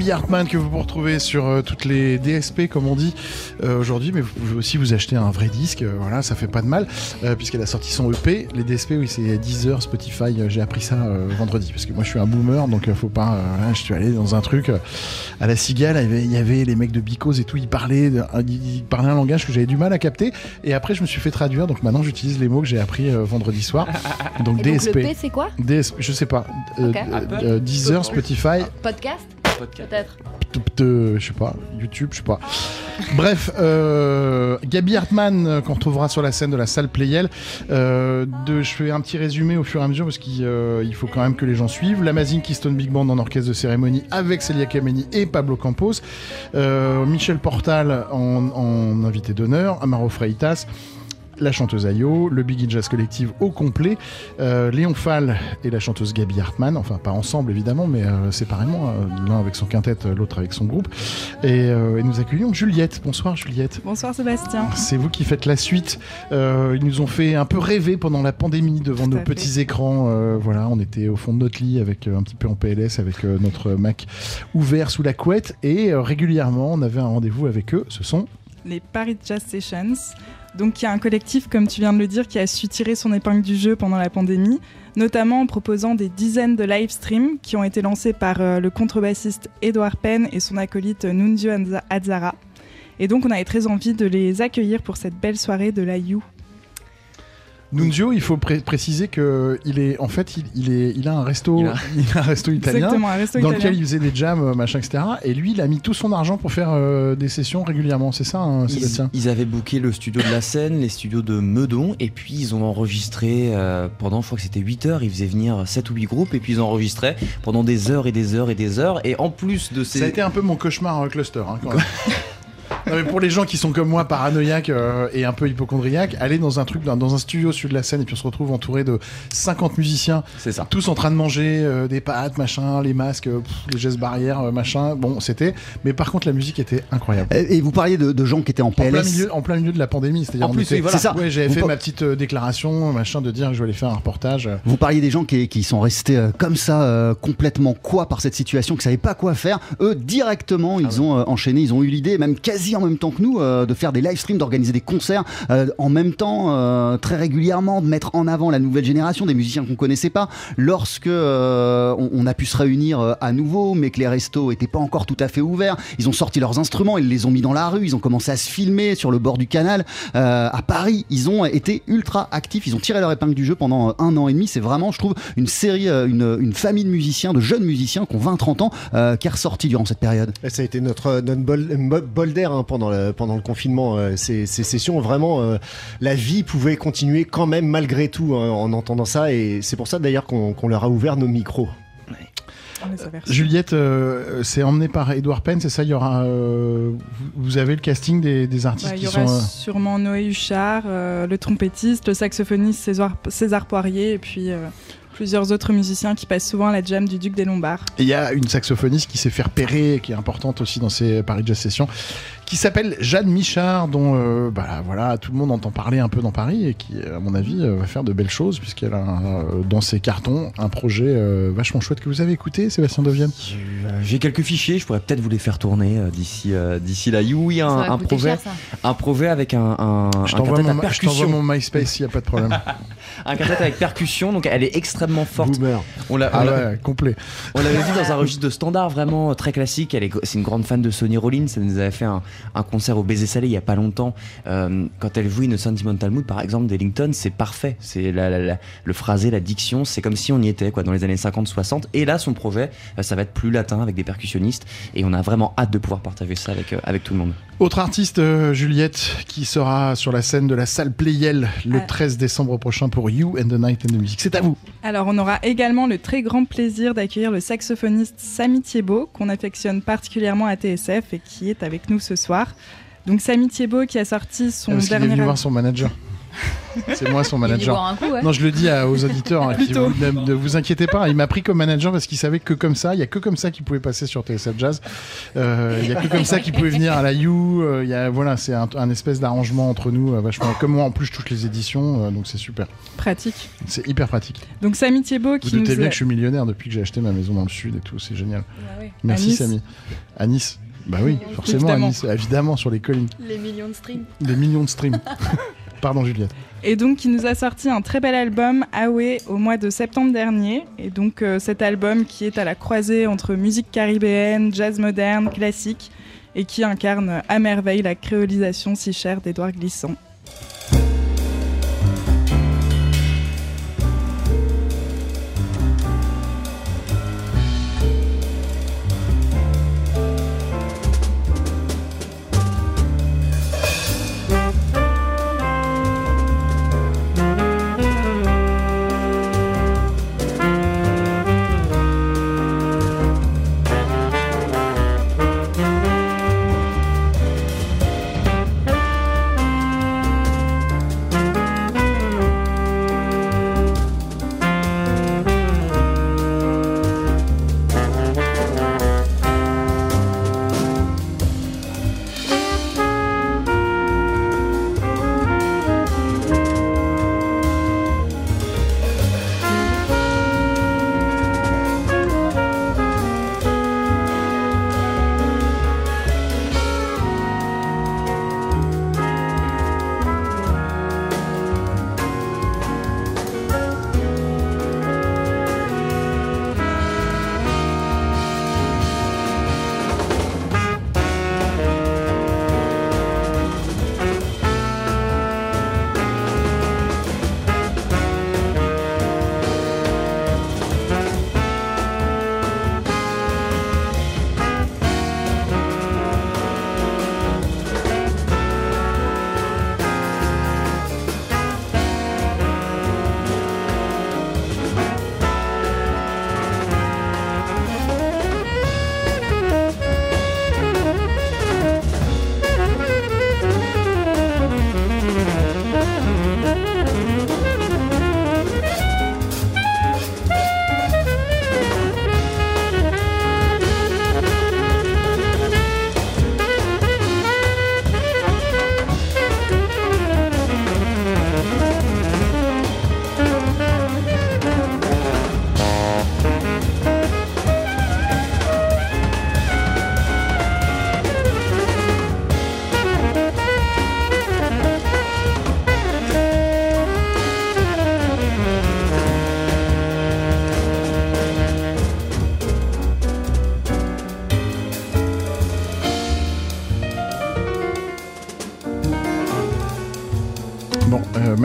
Gabi Hartmann que vous pouvez retrouver sur euh, toutes les DSP comme on dit euh, aujourd'hui, mais vous pouvez aussi vous acheter un vrai disque, euh, voilà, ça fait pas de mal, puisqu'elle a sorti son EP. Les DSP, oui, c'est Deezer, Spotify, j'ai appris ça vendredi, parce que moi je suis un boomer, donc faut pas. voilà, je suis allé dans un truc à la cigale, il y, avait, il y avait les mecs de Bicos et tout, ils parlaient, de- ils parlaient un langage que j'avais du mal à capter, et après je me suis fait traduire, donc maintenant j'utilise les mots que j'ai appris vendredi soir. Donc Et donc DSP. le P, c'est quoi? DSP, je sais pas. Ok. euh, Deezer, Spotify, Podcast? Peut-être. de, je sais pas, YouTube, je sais pas. Bref, euh, Gabi Hartmann, euh, qu'on retrouvera sur la scène de la salle Playel. Euh, de, je fais un petit résumé au fur et à mesure parce qu'il euh, faut quand même que les gens suivent. L'Amazing Keystone Big Band en orchestre de cérémonie avec Celia Kameni et Pablo Campos. Euh, Michel Portal en, en invité d'honneur. Amaro Freitas. La chanteuse Ayo, le Biggie Jazz Collective au complet, euh, Léon Fall et la chanteuse Gabi Hartmann, enfin pas ensemble évidemment, mais euh, séparément, euh, l'un avec son quintet, l'autre avec son groupe. Et, et nous accueillons Juliette. Bonsoir Juliette. Bonsoir Sébastien. C'est vous qui faites la suite. Ils nous ont fait un peu rêver pendant la pandémie devant Tout nos petits écrans. Voilà, on était au fond de notre lit avec un petit peu en PLS avec notre Mac ouvert sous la couette et régulièrement on avait un rendez-vous avec eux. Ce sont Les Paris Jazz Sessions. Donc il y a un collectif, comme tu viens de le dire, qui a su tirer son épingle du jeu pendant la pandémie, notamment en proposant des dizaines de live streams qui ont été lancés par euh, le contrebassiste Edouard Penn et son acolyte Nunzio Azzara. Et donc on avait très envie de les accueillir pour cette belle soirée de la You. Nunzio. Il faut pré- préciser que il est en fait il, il est il a un resto Il a- il a un resto italien. Exactement, un resto dans italien. lequel il faisait des jams, euh, machin, etc. Et lui, il a mis tout son argent pour faire euh, des sessions régulièrement. C'est ça, hein, Ils, Sébastien? ils avaient booké le studio de la scène, les studios de Meudon, et puis ils ont enregistré euh, pendant, je crois que c'était 8 heures, ils faisaient venir 7 ou 8 groupes, et puis ils enregistraient pendant des heures et des heures et des heures, et en plus de ces... Ça a été un peu mon cauchemar euh, cluster. hein, quand même. Non, mais pour les gens qui sont comme moi paranoïaques euh, et un peu hypochondriaques, aller dans un truc, dans, dans un studio sur de la scène et puis on se retrouve entouré de 50 musiciens, C'est ça. tous en train de manger euh, des pâtes, machin, les masques, euh, pff, les gestes barrières, euh, machin. Bon, c'était. Mais par contre, la musique était incroyable. Et et vous parliez de, de gens qui étaient en En plein, PLS. milieu, en plein milieu de la pandémie, c'est-à-dire En plus, était- oui, voilà. c'est ça. Ouais, j'avais Vous fait par- ma petite euh, déclaration, machin, de dire que je vais aller faire un reportage. Vous parliez des gens qui, qui sont restés euh, comme ça, euh, complètement quoi par cette situation, qui savaient pas quoi faire. Eux, directement, ils ont euh, enchaîné, ils ont eu l'idée, même quasi en même temps que nous, euh, de faire des live streams, d'organiser des concerts euh, en même temps, euh, très régulièrement, de mettre en avant la nouvelle génération, des musiciens qu'on connaissait pas. Lorsque on, a pu se réunir à nouveau, mais que les restos étaient pas encore tout à fait ouverts, ils ont sorti leurs instruments, ils les ont mis dans la rue, ils ont commencé à se filmer sur le bord du canal. À Paris, ils ont été ultra actifs, ils ont tiré leur épingle du jeu pendant un an et demi. C'est vraiment, je trouve, une série, une, une famille de musiciens, de jeunes musiciens qui ont 20-30 ans, qui est ressorti durant cette période. Ça a été notre, notre bol, bol d'air hein, pendant, le, pendant le confinement. euh, ces, ces sessions, vraiment, euh, la vie pouvait continuer quand même malgré tout hein, en entendant ça. Et c'est pour ça d'ailleurs qu'on leur a ouvert nos micros. Juliette, euh, c'est emmené par Edouard Penn, c'est ça Il y aura. euh, vous, avez le casting des, des artistes Ouais, il qui y aura sont. euh, sûrement Noé Huchard, euh, le trompettiste, le saxophoniste César, César Poirier et puis euh, plusieurs autres musiciens qui passent souvent à la jam du Duc des Lombards. Et Il y a une saxophoniste qui s'est fait repérer, qui est importante aussi dans ces Paris Jazz Sessions, qui s'appelle Jeanne Michard, dont euh, bah, voilà, tout le monde entend parler un peu dans Paris et qui, à mon avis, euh, va faire de belles choses puisqu'elle a euh, dans ses cartons un projet euh, vachement chouette que vous avez écouté, Sébastien Devienne. J'ai quelques fichiers, je pourrais peut-être vous les faire tourner euh, d'ici euh, d'ici là. Oui, un, Ça un projet, cher, ça. un projet avec un, un, Je un t'envoie mon, je t'envoie percussion. mon MySpace, il n'y a pas de problème. Un quintet avec percussion, donc elle est extrêmement forte. Boomer. On l'a- on ah l'a- ouais, complet. On l'avait vu dans un registre de standard vraiment très classique. Elle est, c'est une grande fan de Sonny Rollins. Elle nous avait fait un, un concert au Baiser Salé il y a pas longtemps. Euh, quand elle joue une Sentimental Mood, par exemple, d'Ellington, c'est parfait. C'est le phrasé, la diction, c'est comme si on y était quoi dans les années 50-60. Et là, son projet, euh, ça va être plus latin avec des percussionnistes. Et on a vraiment hâte de pouvoir partager ça avec, euh, avec tout le monde. Autre artiste, euh, Juliette, qui sera sur la scène de la salle Playel le Ah. 13 décembre prochain pour You and the Night and the Music. C'est à vous. Alors, on aura également le très grand plaisir d'accueillir le saxophoniste Samy Thiebaud, qu'on affectionne particulièrement à TSF et qui est avec nous ce soir. Donc, Samy Thiebaud qui a sorti son Parce qu'il est dernier venu voir son manager. C'est moi son manager. boire un coup, ouais. Non, je le dis à- aux auditeurs, hein, qui vous- ne, ne vous inquiétez pas, il m'a pris comme manager parce qu'il savait que comme ça, il y a que comme ça qu'il pouvait passer sur TSF Jazz. Euh, Il y a que comme ça qu'il pouvait venir à la You. euh, il y a, voilà, c'est un, un espèce d'arrangement entre nous, euh, vachement. Comme moi, en plus, je touche les éditions, euh, donc c'est super. Pratique. C'est hyper pratique. Donc, Samy Thiebaud Vous qui doutez nous bien a- que je suis millionnaire depuis que j'ai acheté ma maison dans le sud et tout, c'est génial. À Merci Nice. Samy. À Nice. Bah oui, forcément Évidemment. à Nice, évidemment sur les collines. Les millions de streams. Des millions de streams. Pardon Juliette. Et donc, qui nous a sorti un très bel album, Awe, au mois de septembre dernier. Et donc, euh, cet album qui est à la croisée entre musique caribéenne, jazz moderne, classique, et qui incarne à merveille la créolisation si chère d'Édouard Glissant.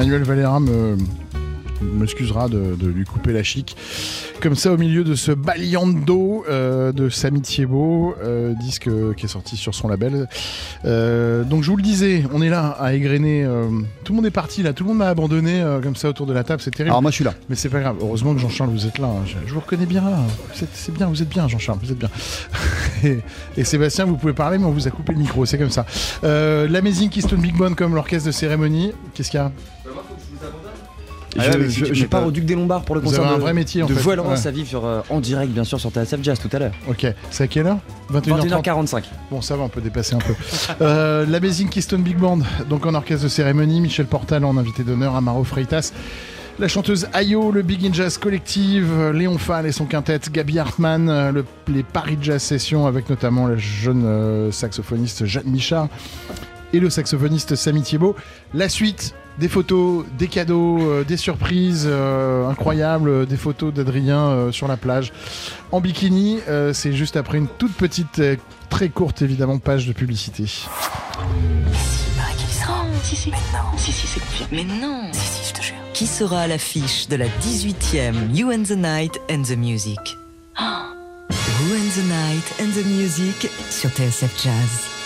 Euh, Manuel Valera me m'excusera de, de lui couper la chic. Comme ça, au milieu de ce baliando euh, de Samy Thiebaud, euh, disque euh, qui est sorti sur son label. Euh, donc, je vous le disais, on est là à égrener. euh, tout le monde est parti là, tout le monde m'a abandonné euh, comme ça autour de la table, c'est terrible. Alors moi je suis là. Mais c'est pas grave. Heureusement que Jean-Charles, vous êtes là. hein. Je, je vous reconnais bien là. C'est bien, vous êtes bien, Jean-Charles. Vous êtes bien. Et, et Sébastien, vous pouvez parler, mais on vous a coupé le micro. C'est comme ça. Euh, L'Amazing Keystone Big Band comme l'orchestre de cérémonie. Qu'est-ce qu'il y a? Ah Je- ouais, je- je, pars pas. au Duc des Lombards pour le Vous concert avez un de, vrai métier, en de fait. Laurence Ouais. à vivre sur, euh, en direct bien sûr sur TSF Jazz tout à l'heure. Ok, c'est à quelle heure? 21h30 21h45. Bon, ça va, on peut dépasser un peu. Euh, L'Amazing Keystone Big Band, donc en orchestre de cérémonie, Michel Portal en invité d'honneur, Amaro Freitas. La chanteuse Ayo, le Big in Jazz Collective, Léon Fall et son quintet, Gabi Hartmann, euh, le- les Paris Jazz Sessions avec notamment la jeune euh, saxophoniste Jeanne Michard et le saxophoniste Samy Thiebaud. La suite, des photos, des cadeaux, euh, des surprises euh, incroyables, euh, des photos d'Adrien euh, sur la plage en bikini. Euh, C'est juste après une toute petite, euh, très courte évidemment, page de publicité. Si, il paraît qu'il y sera. Si, si. Mais non. Si, si, c'est confirmé. Mais non. Si, si, je te jure. Qui sera à l'affiche de la 18e You and the Night and the Music? Who and the Night and the Music sur TSF Jazz.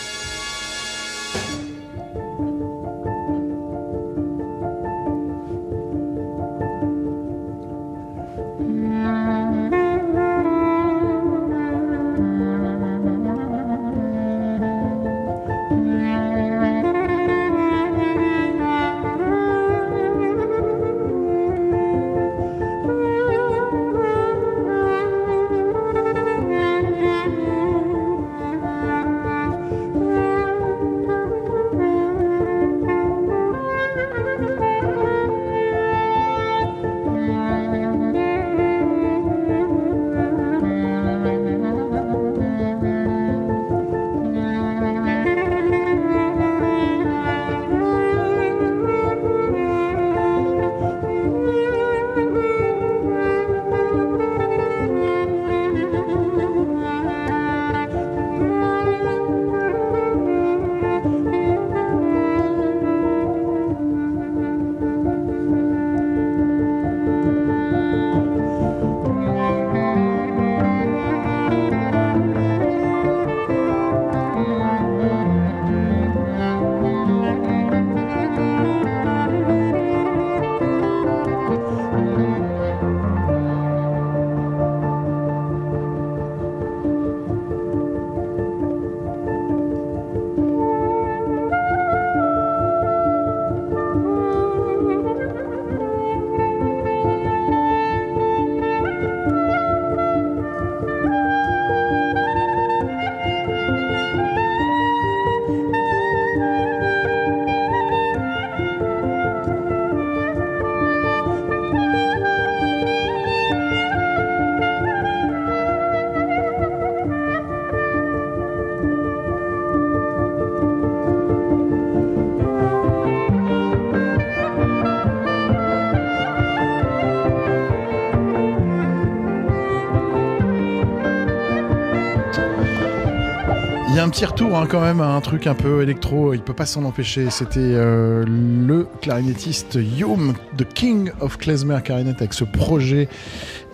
Petit retour hein, quand même à un truc un peu électro, il peut pas s'en empêcher. C'était euh, le clarinettiste Yom, The King of Klezmer Clarinet, avec ce projet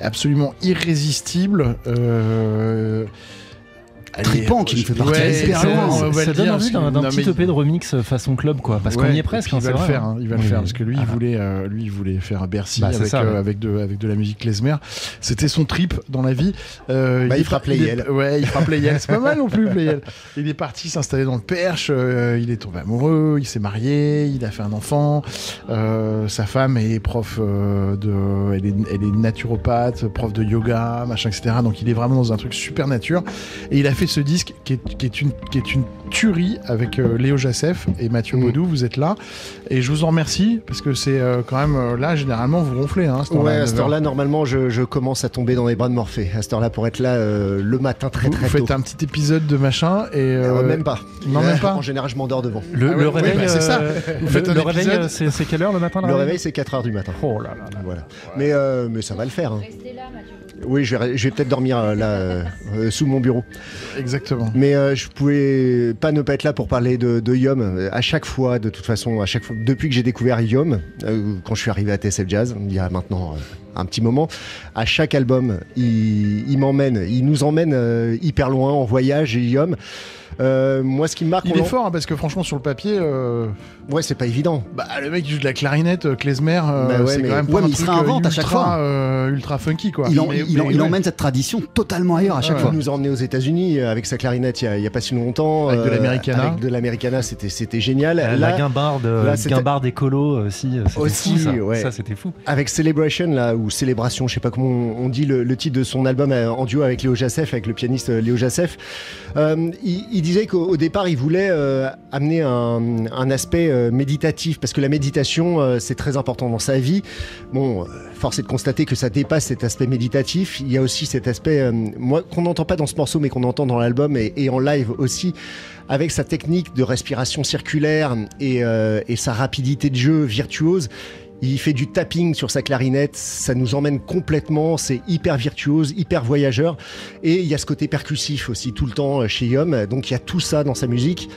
absolument irrésistible. Euh, Tripant qui fait partir Ouais, hyper ça, loin. ça donne envie d'un d'un petit EP de remix façon club, quoi. Parce qu'on y est presque, hein, il c'est va le faire, hein, il va le faire parce que lui, Ah il bah. voulait, euh, lui, il voulait faire Bercy Bah, avec, euh, avec de, avec de la musique klezmer. C'était son trip dans la vie. Euh, Bah, il fera Playel. Ouais, il fera Playel. C'est pas mal non plus Playel. Il est parti s'installer dans le Perche. euh, il est tombé amoureux. Il s'est marié. Il a fait un enfant. Euh, sa femme est prof euh, de, elle est, elle est naturopathe, prof de yoga, machin, etc. Donc il est vraiment dans un truc super nature. Et il a fait ce disque qui est, qui est une, qui est une tuerie avec euh, Léo Jassef et Mathieu Mm. Baudou. Vous êtes là. Et je vous en remercie parce que c'est euh, quand même euh, là, généralement, vous ronflez. Hein, à Ouais, heure-là, à cette 9 heures. heure-là, normalement, je, je commence à tomber dans les bras de Morphée. À cette heure-là, pour être là euh, le matin très Vous, très vous tôt. faites un petit épisode de machin et Euh, euh, même pas. Non, même pas. En général, je m'endors devant. Le, Ah ouais, le ouais, réveil, bah, c'est ça. Vous le- faites un le réveil, épisode. euh, c'est quelle heure le matin là Le réveil, c'est 4h du matin. Oh là là là. Voilà. Mais, euh, mais ça va le faire. hein. Oui, je vais, je vais peut-être dormir euh, là, euh, euh, sous mon bureau. exactement. Mais euh, je pouvais pas ne pas être là pour parler de, de Yom. À chaque fois, de toute façon, à chaque fois, depuis que j'ai découvert Yom, euh, quand je suis arrivé à TSF Jazz, il y a maintenant un petit moment, à chaque album, il, il m'emmène, il nous emmène euh, hyper loin en voyage. Yom, Euh, moi, ce qui me marque, Il est fort hein, parce que franchement sur le papier, euh, Ouais, c'est pas évident. bah, le mec qui joue de la clarinette, euh, Klezmer, euh, Bah ouais, c'est mais- quand même ouais, pas mais un il se truc, réinvente euh, à chaque ultra, fois. euh, ultra funky quoi. Il, en- Mais- il mais en- il ouais. emmène cette tradition totalement ailleurs à chaque Ouais. fois. Il nous a emmené aux États-Unis avec sa clarinette il y a, il y a pas si longtemps. Avec de l'Americana. Avec de l'Americana, c'était c'était génial. Euh, Là, la guimbarde, là, guimbarde écolo aussi, c'était Aussi, fou ça. ouais. Ça c'était fou. avec Celebration là ou Célébration, je sais pas comment on dit le, le titre de son album en duo avec Léo Jassef, avec le pianiste Léo Jassef. Euh, il, il disait qu'au au départ il voulait euh, amener un, aspect euh, méditatif parce que la méditation euh, c'est très important dans sa vie. Bon, force est de constater que ça dépasse cet aspect méditatif. Il y a aussi cet aspect moi qu'on n'entend pas dans ce morceau mais qu'on entend dans l'album et, en live aussi avec sa technique de respiration circulaire et sa rapidité de jeu virtuose. Il fait du tapping sur sa clarinette, ça nous emmène complètement, c'est hyper virtuose, hyper voyageur. Et il y a ce côté percussif aussi tout le temps euh, chez Yom, donc il y a tout ça dans sa musique.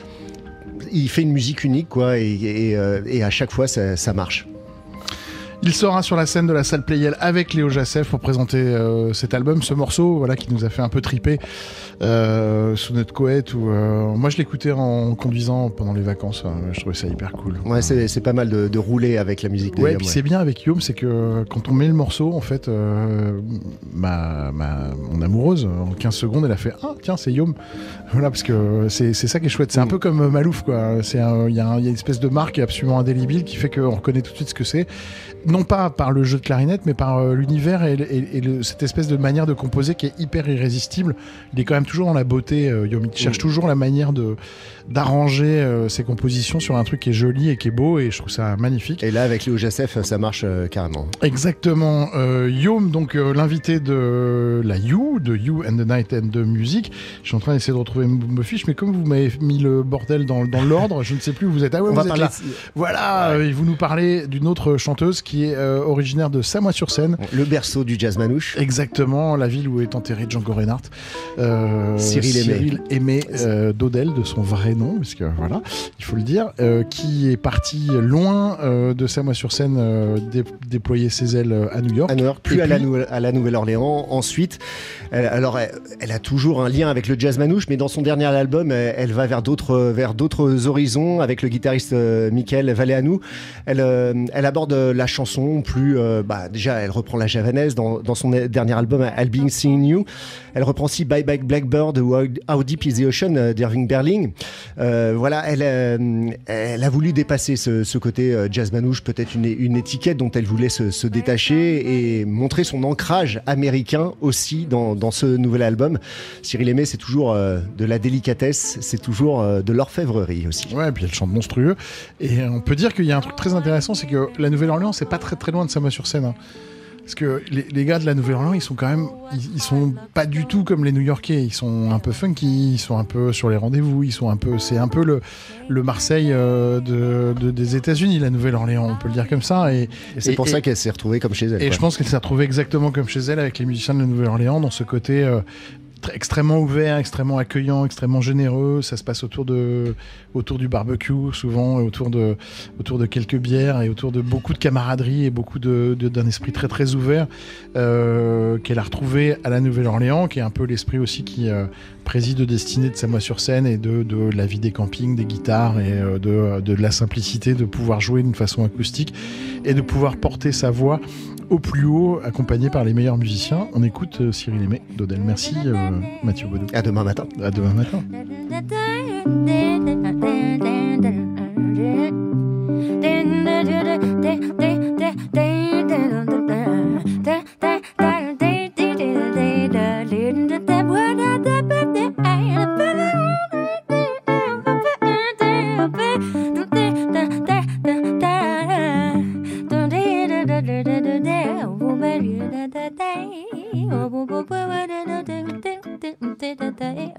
Il fait une musique unique, quoi, et, euh, à chaque fois ça marche. Il sera sur la scène de la salle Playel avec Léo Jassef pour présenter euh, cet album, ce morceau, voilà, qui nous a fait un peu triper euh, sous notre couette. Où, euh, moi, je l'écoutais en conduisant pendant les vacances. hein, je trouvais ça hyper cool. Ouais, c'est c'est pas mal de, de rouler avec la musique de Ouais, Yom. puis ouais. c'est bien avec Yom, c'est que quand on met le morceau, en fait, euh, ma, ma, mon amoureuse, en 15 secondes, elle a fait Ah, tiens, c'est Yom. Voilà, parce que c'est c'est ça qui est chouette. C'est un peu comme Malouf, quoi. Il y, a un- il y a une espèce de marque absolument indélébile qui fait qu'on reconnaît tout de suite ce que c'est. Non pas par le jeu de clarinette, mais par euh, l'univers et, et- et le- cette espèce de manière de composer qui est hyper irrésistible. Il est quand même toujours dans la beauté, euh, cherche toujours la manière de d'arranger euh, ses compositions sur un truc qui est joli et qui est beau, et je trouve ça magnifique. Et là, avec Léo Jassef, ça marche euh, carrément. Exactement. Euh, Yom, donc l'invité de la You, de You and the Night and the Music. Je suis en train d'essayer de retrouver me fiche, mais comme vous m'avez mis le bordel dans, dans l'ordre, je ne sais plus où vous êtes. Ah ouais, On vous va êtes parler là. de- Voilà, et vous nous parlez d'une autre chanteuse qui est originaire de Samois-sur-Seine. Le berceau du jazz manouche. Exactement, la ville où est enterré Django Reinhardt. Euh, Cyril Aimé. Cyril Aimé euh, Dodel, de son vrai nom, parce que voilà, il faut le dire, euh, qui est parti loin euh, de Samois-sur-Seine euh, dé- déployer ses ailes euh, à New York. à New York, puis, à, la puis- Nouvelle- à la Nouvelle-Orléans. Ensuite, elle, alors elle, elle a toujours un lien avec le jazz manouche, mais dans son dernier album, elle, elle va vers d'autres vers d'autres horizons avec le guitariste euh, Michael Valéanou. Elle, elle aborde la chanson plus, bah, déjà, elle reprend la javanaise dans, dans son dernier album I'll Be Seeing You. Elle reprend aussi Bye Bye Blackbird ou How Deep Is the Ocean d'Irving Berling. Euh, voilà, elle, euh, elle a voulu dépasser ce, côté euh, jazz manouche, peut-être une, étiquette dont elle voulait se, détacher et montrer son ancrage américain aussi dans, ce nouvel album. Cyril Aimé, c'est toujours de la délicatesse, c'est toujours de l'orfèvrerie aussi. Ouais, et puis elle chante monstrueux. Et on peut dire qu'il y a un truc très intéressant, c'est que la Nouvelle-Orléans, c'est pas très très loin de Samoa-sur-Seine. hein. Parce que les, les gars de la Nouvelle-Orléans, ils sont quand même, ils, ils sont pas du tout comme les New-Yorkais. Ils sont un peu funky, ils sont un peu sur les rendez-vous, ils sont un peu, c'est un peu le, le Marseille euh, de, de- des États-Unis, la Nouvelle-Orléans, on peut le dire comme ça. Et, Et c'est pour ça qu'elle s'est retrouvée comme chez elle. et quoi. je pense qu'elle s'est retrouvée exactement comme chez elle avec les musiciens de la Nouvelle-Orléans dans ce côté euh, extrêmement ouvert, extrêmement accueillant, extrêmement généreux. Ça se passe autour de autour du barbecue souvent, autour de autour de quelques bières et autour de beaucoup de camaraderie et beaucoup de de- d'un esprit très très ouvert euh, qu'elle a retrouvé à la Nouvelle-Orléans, qui est un peu l'esprit aussi qui euh, préside aux destinées de Samoa-sur-Seine et de, de la vie des campings, des guitares et euh, de, de la simplicité de pouvoir jouer d'une façon acoustique et de pouvoir porter sa voix au plus haut, accompagné par les meilleurs musiciens. On écoute Cyril Aimé d'Odel. Merci Mathieu Baudou. À demain matin. À demain matin.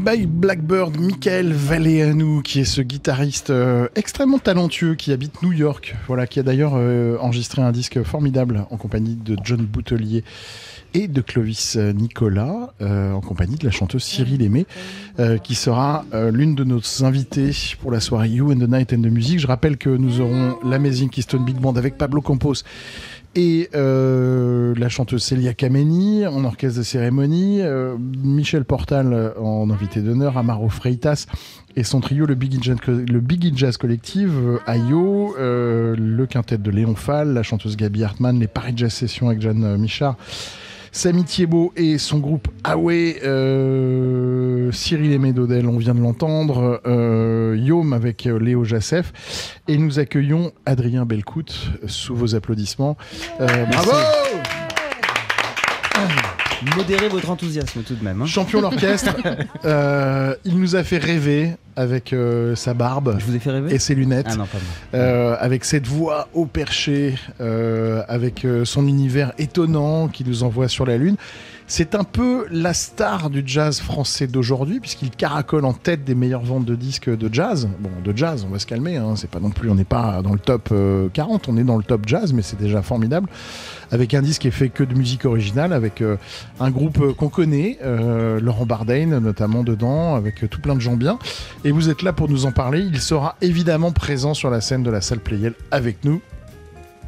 Bye Blackbird, Michael Valéanou, qui est ce guitariste euh, extrêmement talentueux qui habite New York, voilà, qui a d'ailleurs euh, enregistré un disque formidable en compagnie de John Boutelier et de Clovis Nicolas, euh, en compagnie de la chanteuse Cyril Aimé, qui sera l'une de nos invitées pour la soirée You and the Night and the Music. Je rappelle que nous aurons l'Amazing Keystone Big Band avec Pablo Campos et euh, la chanteuse Celia Kameni en orchestre de cérémonie, euh, Michel Portal euh, en invité d'honneur, Amaro Freitas et son trio, le Big Jazz, Collective, Ayo, le quintet de Léon Fall, la chanteuse Gabi Hartmann, les Paris Jazz Sessions avec Jeanne Michard, Samy Thiebaud et son groupe Awe, euh, Cyril Aimé Dodel, on vient de l'entendre, euh, Yom avec euh, Léo Jassef, et nous accueillons Adrien Belcout sous vos applaudissements. Euh, bravo Modérez votre enthousiasme tout de même. hein. Champion d'orchestre, euh, il nous a fait rêver avec euh, sa barbe Je vous ai fait rêver et ses lunettes. Ah non, pas moi. Euh, avec cette voix au perché, avec son univers étonnant qui nous envoie sur la Lune. C'est un peu la star du jazz français d'aujourd'hui, puisqu'il caracole en tête des meilleures ventes de disques de jazz. Bon, de jazz, on va se calmer, hein, c'est pas non plus, on n'est pas dans le top euh, 40, on est dans le top jazz, mais c'est déjà formidable. Avec un disque qui est fait que de musique originale, avec euh, un groupe euh, qu'on connaît, euh, Laurent Bardain notamment dedans, avec euh, tout plein de gens bien. Et vous êtes là pour nous en parler. Il sera évidemment présent sur la scène de la salle Playel avec nous.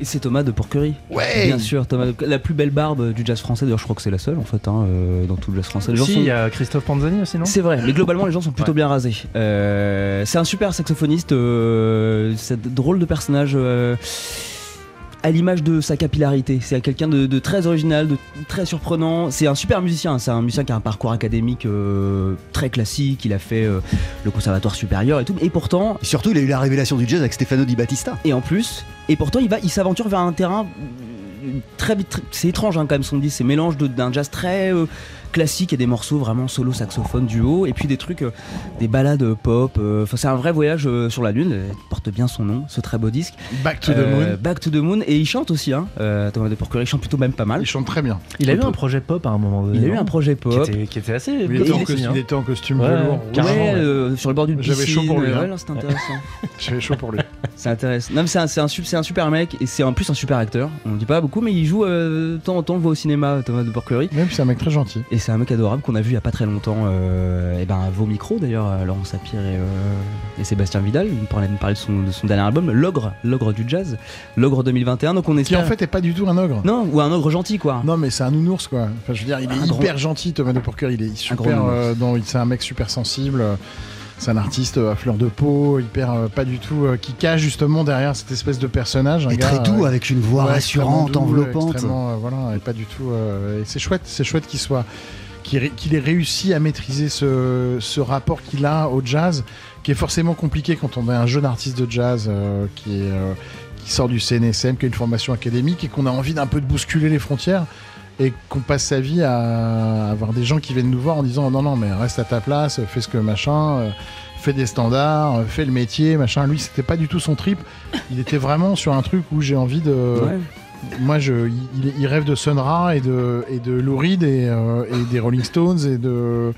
Et c'est Thomas de Porquerie. Ouais Bien sûr, Thomas, de- la plus belle barbe du jazz français. D'ailleurs, je crois que c'est la seule en fait hein, euh, dans tout le jazz français. Les gens Si, sont- il y a Christophe Panzani aussi, non? C'est vrai, mais globalement les gens sont plutôt Ouais. bien rasés. Euh, c'est un super saxophoniste, euh, c'est drôle de personnage. euh, à l'image de sa capillarité, c'est quelqu'un de, de très original, de très surprenant. C'est un super musicien, c'est un musicien qui a un parcours académique euh, très classique. Il a fait euh, le conservatoire supérieur et tout, et pourtant, Et surtout, il a eu la révélation du jazz avec Stefano Di Battista. et en plus, et pourtant il va, il s'aventure vers un terrain euh, très vite. très- C'est étrange hein, quand même son disque, c'est mélange d'un jazz très euh, classique et des morceaux vraiment solo saxophone duo, et puis des trucs, euh, des balades pop. euh, Enfin, c'est un vrai voyage euh, sur la lune. Il porte bien son nom, ce très beau disque. Back to the Moon. Back to the Moon, et il chante aussi. Hein, Thomas de Porquerolles, il chante plutôt même pas mal. Il chante très bien. Il a eu un projet pop à un moment donné. Il a eu un projet qui pop. était, qui était assez. Il était, en, aussi, costume, hein. il était en costume Ouais, velours. carrément, Ouais, ouais. euh, sur le bord d'une piscine. J'avais chaud pour lui, hein. ouais, c'était intéressant. J'avais chaud pour lui. C'est intéressant. Non, mais c'est un, un, un super mec et c'est en plus un super acteur. On le dit pas beaucoup, mais il joue euh, de temps en temps. On le voit au cinéma, Thomas de Porquerolles. Même c'est un mec très gentil. Et c'est un mec adorable qu'on a vu il y a pas très longtemps. euh, et ben, à vos micros d'ailleurs, euh, Laurent Sapir et, euh, et Sébastien Vidal. Il nous parlait, de, son, de son dernier album, L'Ogre, L'Ogre du Jazz. L'Ogre 2021. Donc on Qui espère. en fait est pas du tout un ogre. Non, ou un ogre gentil quoi. Non, mais c'est un nounours quoi. Enfin, je veux dire, il est Un hyper gentil, Thomas de Porquerolles. Il est super. euh, dans- c'est un mec super sensible. C'est un artiste euh, à fleur de peau, hyper euh, pas du tout, euh, qui cache justement derrière cette espèce de personnage. Un Et gars, très doux, euh, avec une voix ouais, rassurante, enveloppante. voilà, et pas du tout. et c'est chouette, c'est chouette qu'il soit, qu'il ait réussi à maîtriser ce, ce rapport qu'il a au jazz, qui est forcément compliqué quand on est un jeune artiste de jazz qui est qui sort du CNSM, qui a une formation académique et qu'on a envie d'un peu de bousculer les frontières et qu'on passe sa vie à avoir des gens qui viennent nous voir en disant non non mais reste à ta place, fais ce que machin, euh, fais des standards, euh, fais le métier, machin. Lui c'était pas du tout son trip. Il était vraiment sur un truc où j'ai envie de. Moi, je, il, il rêve de Sun Ra et de, et de Lou Reed et, euh, et des Rolling Stones et de.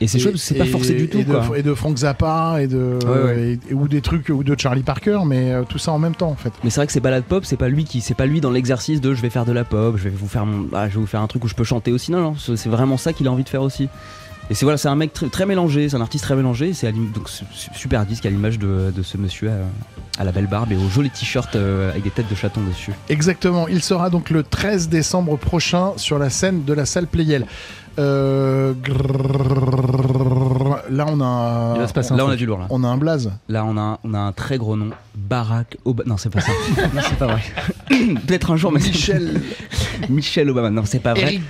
Et c'est chouette c'est pas forcé du tout, Et de, quoi. et de Frank Zappa et de. Ouais, ouais. et- ou des trucs, ou de Charlie Parker, mais euh, tout ça en même temps, en fait. Mais c'est vrai que c'est balade pop, c'est pas lui qui, c'est pas lui dans l'exercice de je vais faire de la pop, je vais vous faire, mon, ah, je vais vous faire un truc où je peux chanter aussi. Non, non, c'est vraiment ça qu'il a envie de faire aussi. Et c'est voilà, c'est un mec très, mélangé, c'est un artiste très mélangé. C'est donc su- su- super disque à l'image de, ce monsieur à, à la belle barbe et au joli t-shirt euh, avec des têtes de chatons dessus. Exactement. Il sera donc le 13 décembre prochain sur la scène de la salle Playel. Euh, là, on a. Il va se passer un Là, on a du lourd là. On a un blaze. Là, on a, un- on a un très gros nom, Barack Obama. Non, c'est pas ça. non, c'est pas vrai. Peut-être un jour, mais c'est- Michel. Michel Obama. Non, c'est pas vrai. Eric.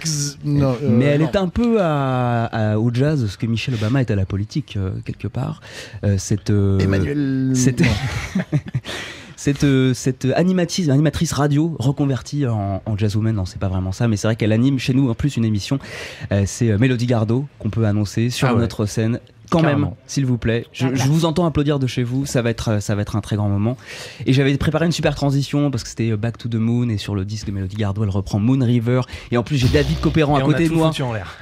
Non, euh, Mais elle non. est un peu à, à- au jazz, ce que Michelle Obama est à la politique, euh, quelque part. Euh, cette, euh, Emmanuel. cette, cette, euh, cette animatrice, animatrice radio reconvertie en, en jazzwoman, non, c'est pas vraiment ça, mais c'est vrai qu'elle anime chez nous en plus une émission. Euh, c'est euh, Mélodie Gardot qu'on peut annoncer sur Ah ouais. notre scène. Quand Carrément. même, s'il vous plaît. Je, vous entends applaudir de chez vous, ça va être, euh, ça va être un très grand moment. Et j'avais préparé une super transition parce que c'était euh, Back to the Moon et sur le disque de Mélodie Gardot, elle reprend Moon River. Et en plus, j'ai David Copéran à Et côté de moi.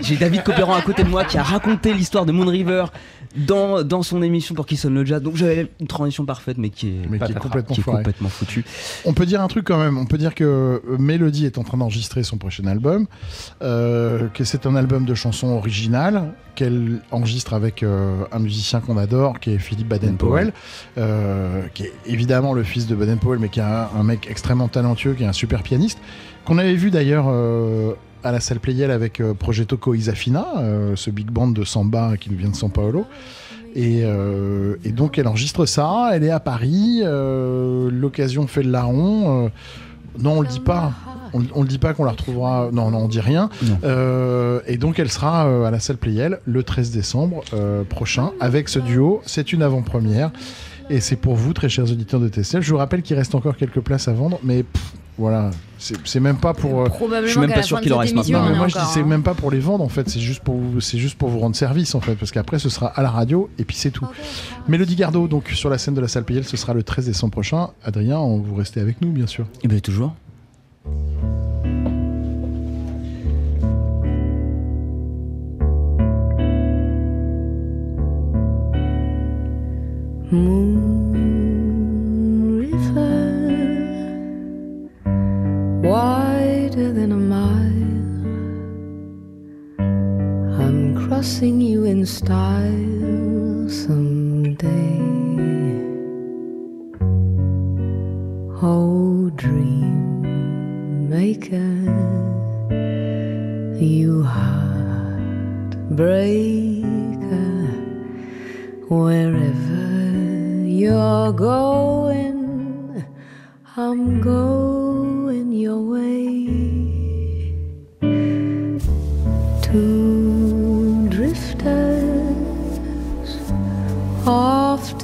J'ai David Copéran à côté de moi qui a raconté l'histoire de Moon River dans, dans son émission pour qui sonne le jazz. Donc j'avais une transition parfaite, mais qui est, Mais qui est patatras, complètement qui est foirée. complètement foutue. On peut dire un truc quand même. On peut dire que euh, Melody est en train d'enregistrer son prochain album, euh, que c'est un album de chansons originales qu'elle enregistre avec euh, un musicien qu'on adore, qui est Philippe Baden-Powell, euh, qui est évidemment le fils de Baden-Powell, mais qui est un, un mec extrêmement talentueux, qui est un super pianiste, qu'on avait vu d'ailleurs euh, à la salle Playel avec euh, Progetto Coisafina, euh, ce big band de samba qui nous vient de São Paulo. Et, euh, et donc elle enregistre ça, elle est à Paris, euh, l'occasion fait le larron. euh, non, on le dit pas. On, on le dit pas qu'on la retrouvera. Non, non, on dit rien. Non. Euh, et donc elle sera euh, à la salle Playel le 13 décembre euh, prochain avec ce duo. C'est une avant-première. Et c'est pour vous, très chers auditeurs de TSL. Je vous rappelle qu'il reste encore quelques places à vendre, mais pff, voilà, c'est même pas pour. euh, je suis même pas sûr qu'il en reste émission, non, mais moi je dis c'est hein. même pas pour les vendre en fait, c'est juste pour vous, c'est juste pour vous rendre service en fait, parce qu'après ce sera à la radio et puis c'est tout. Mélodie Gardot donc sur la scène de la salle Payel, ce sera le 13 décembre prochain. Adrien, on vous restez avec nous bien sûr. Et bien toujours. Wider than a mile. I'm crossing you in style someday. Oh, dream maker, you heartbreaker wherever you're going, I'm going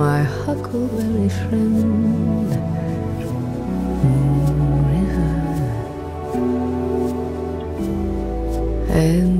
My huckleberry friend, Moon River, and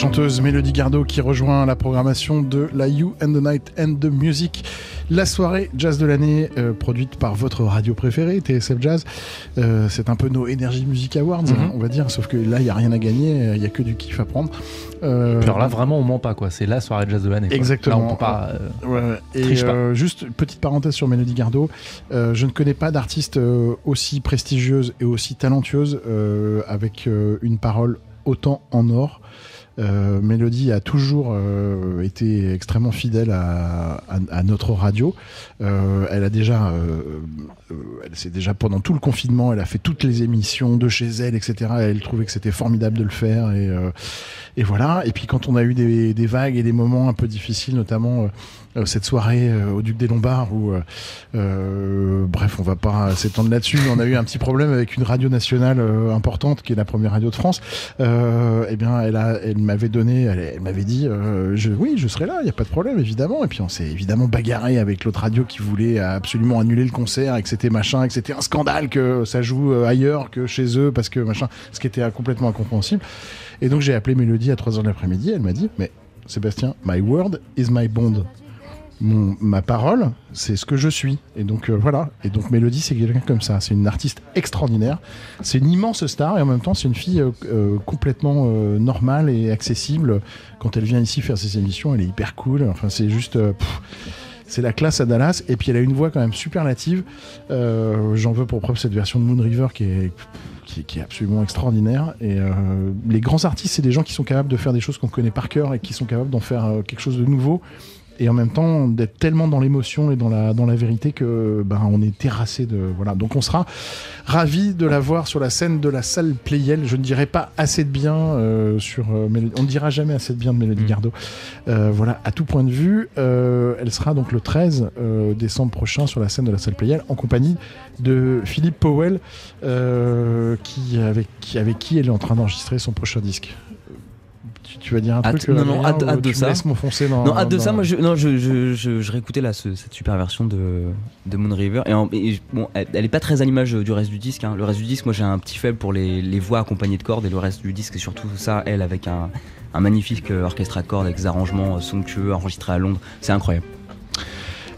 chanteuse Mélodie Gardot qui rejoint la programmation de la You and the Night and the Music, la soirée jazz de l'année euh, produite par votre radio préférée, TSF Jazz. Euh, c'est un peu nos Energy Music Awards, Mhm. hein, on va dire, sauf que là, il n'y a rien à gagner, il n'y a que du kiff à prendre. Euh, Alors là, vraiment, on ment pas, quoi. C'est la soirée jazz de l'année. Exactement. Là, on peut pas. euh, Ouais, ouais. Et triche pas. euh, juste petite parenthèse sur Mélodie Gardot, euh, je ne connais pas d'artiste euh, aussi prestigieuse et aussi talentueuse euh, avec euh, une parole autant en or. Euh, Mélodie a toujours euh, été extrêmement fidèle à, à- à notre radio. Euh, elle a déjà, euh, euh, elle s'est déjà pendant tout le confinement, elle a fait toutes les émissions de chez elle, etc. Elle trouvait que c'était formidable de le faire et, euh, et voilà. Et puis quand on a eu des, des vagues et des moments un peu difficiles, notamment cette soirée euh, au Duc des Lombards où, euh, euh, bref, on va pas s'étendre là-dessus, mais on a eu un petit problème avec une radio nationale euh, importante qui est la première radio de France. Euh, eh bien, elle, m'avait donné, elle, m'avait dit, euh, oui, je serai là, il y a pas de problème, évidemment. Et puis on s'est évidemment bagarré avec l'autre radio qui voulait absolument annuler le concert et que c'était machin, et que c'était un scandale que ça joue euh, ailleurs que chez eux parce que machin, ce qui était euh, complètement incompréhensible. Et donc j'ai appelé Mélodie à 3h de l'après-midi, elle m'a dit, mais Sébastien, my word is my bond. Ma parole, c'est ce que je suis. Et donc euh, voilà. Et donc Mélodie, c'est quelqu'un comme ça. C'est une artiste extraordinaire. C'est une immense star et en même temps, c'est une fille euh, euh, complètement euh, normale et accessible. Quand elle vient ici faire ses émissions, elle est hyper cool. Enfin, c'est juste. c'est la classe à Dallas. Et puis elle a une voix quand même superlative. J'en veux pour preuve cette version de Moon River qui est qui, est absolument extraordinaire. Et les grands artistes, c'est des gens qui sont capables de faire des choses qu'on connaît par cœur et qui sont capables d'en faire quelque chose de nouveau. Et en même temps, d'être tellement dans l'émotion et dans la, dans la vérité que ben, on est terrassé de. Voilà. Donc on sera ravis de la voir sur la scène de la salle Playel. Je ne dirais pas assez de bien euh, sur. euh, Mélodie- on ne dira jamais assez de bien de Mélodie Gardot. Euh, voilà, à tout point de vue. Elle sera donc le 13 euh, décembre prochain sur la scène de la salle Playel en compagnie de Philippe Powell, qui, avec, qui, avec qui elle est en train d'enregistrer son prochain disque. Tu, vas dire un Hâte- truc non, non, Adrien, hâte, de ça. laisses m'enfoncer dans. non, hâte de ça. Moi, je, non, je, je, je, je réécoutais là ce- cette super version de, de Moon River. Et, en- et je- bon, elle, elle est pas très à l'image du reste du disque. hein. Le reste du disque, moi, j'ai un petit faible pour les, les voix accompagnées de cordes. Et le reste du disque, c'est surtout ça, elle, avec un, un magnifique euh, orchestre à cordes, avec des arrangements euh, somptueux, enregistrés à Londres. C'est incroyable.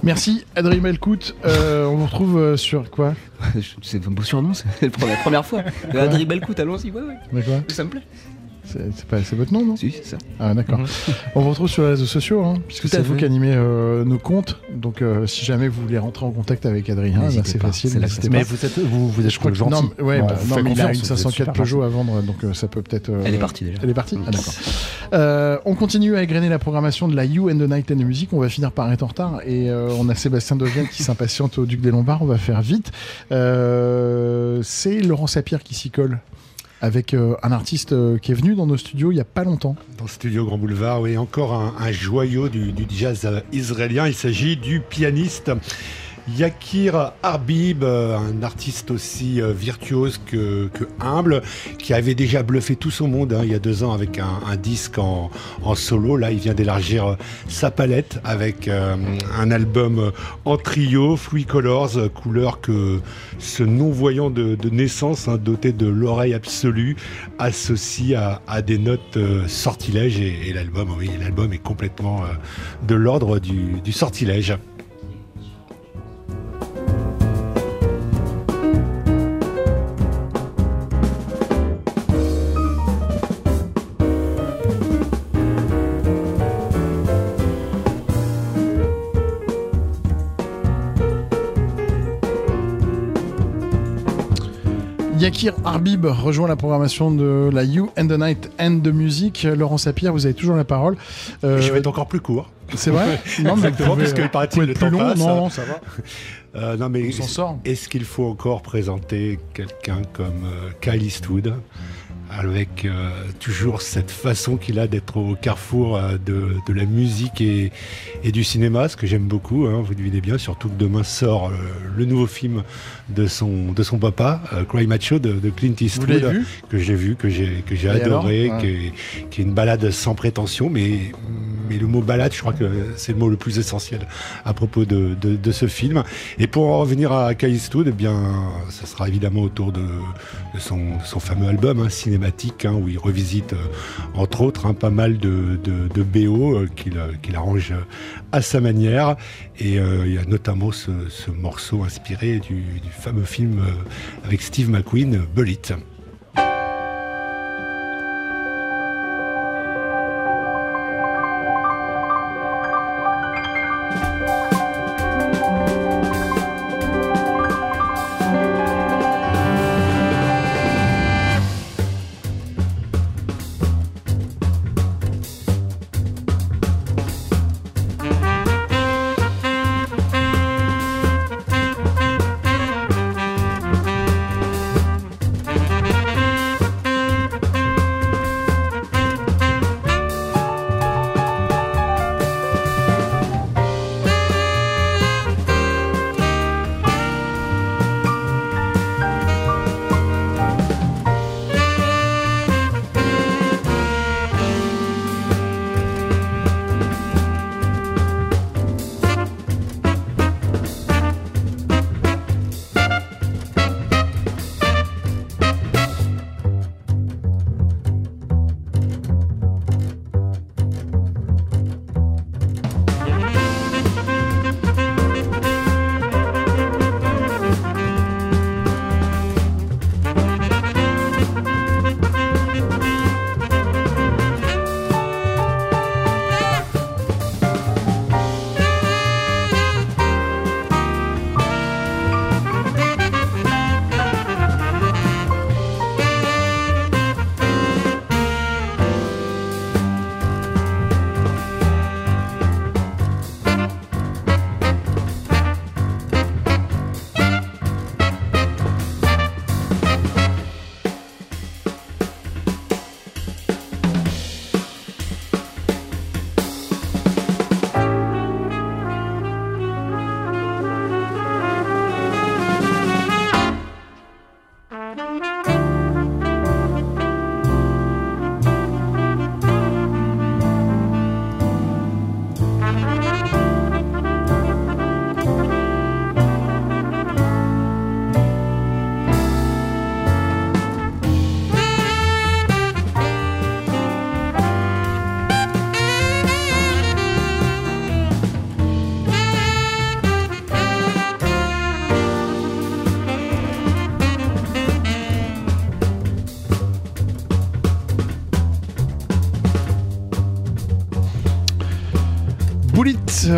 Merci Adrien Melcout. Euh, on vous retrouve euh, sur quoi? C'est un beau surnom, c'est la première, fois. Adrien Belcout, allons-y, ouais, ouais. Ça me plaît. C'est c'est pas c'est votre nom, non? Si, c'est ça. Ah d'accord. Mhm. On vous retrouve sur les réseaux sociaux, hein, puisque c'est vous qui animez euh, nos comptes. Donc euh, si jamais vous voulez rentrer en contact avec Adrien, N'hésitez c'est facile. Mais vous êtes- vous- vous êtes Je crois que- gentil. Non, ouais, Bon, bah, non, mais il a une vous êtes 504 super Peugeot à vendre, donc euh, ça peut peut-être. euh, Elle est partie, déjà. Elle est partie. Ah, d'accord. Euh, on continue à égrener la programmation de la You and the Night and the Music. On va finir par être en retard et euh, on a Sébastien Devienne qui s'impatiente au Duc des Lombards. On va faire vite. C'est Laurent Sapir qui s'y colle avec euh, un artiste euh, qui est venu dans nos studios il y a pas longtemps. Dans studio Grand Boulevard, oui, encore un, joyau du, du jazz euh, israélien. Il s'agit du pianiste Yakir Arbib, euh, un artiste aussi euh, virtuose que, humble, qui avait déjà bluffé tout son monde hein, il y a deux ans avec un, disque en, solo. Là, il vient d'élargir euh, sa palette avec un album en trio, Free Colors, couleur que ce non-voyant de, naissance, hein, doté de l'oreille absolue, associe à, des notes sortilèges. Et, l'album, oui, l'album est complètement de l'ordre du sortilège. Yakir Arbib rejoint la programmation de la You and the Night and the Music. Laurent Sapir, vous avez toujours la parole. Euh, Je vais être encore plus court. C'est vrai Non, mais Exactement, pouvez- parce que paraît-il, le temps plus long. passe. Non, non, ça va. Euh, non, mais On s'en sort. Est-ce qu'il faut encore présenter quelqu'un comme euh, Kyle Eastwood? Avec euh, toujours cette façon qu'il a d'être au carrefour euh, de, de la musique et, et du cinéma, ce que j'aime beaucoup, hein, vous devinez bien, surtout que demain sort euh, le nouveau film de son, de son papa, Cry Macho de, de Clint Eastwood, vu? que j'ai vu, que j'ai que j'ai Et adoré, alors qui, est, qui est une balade sans prétention, mais, mais le mot balade, je crois que c'est le mot le plus essentiel à propos de, de, de ce film. Et pour en revenir à Kyle Eastwood, eh bien, ça sera évidemment autour de, de son, son fameux album hein, hein, où il revisite, euh, entre autres, hein, pas mal de, BO euh, qu'il euh, qu'il arrange à sa manière. Et il y a notamment ce, ce morceau inspiré du, du fameux film avec Steve McQueen, Bullet.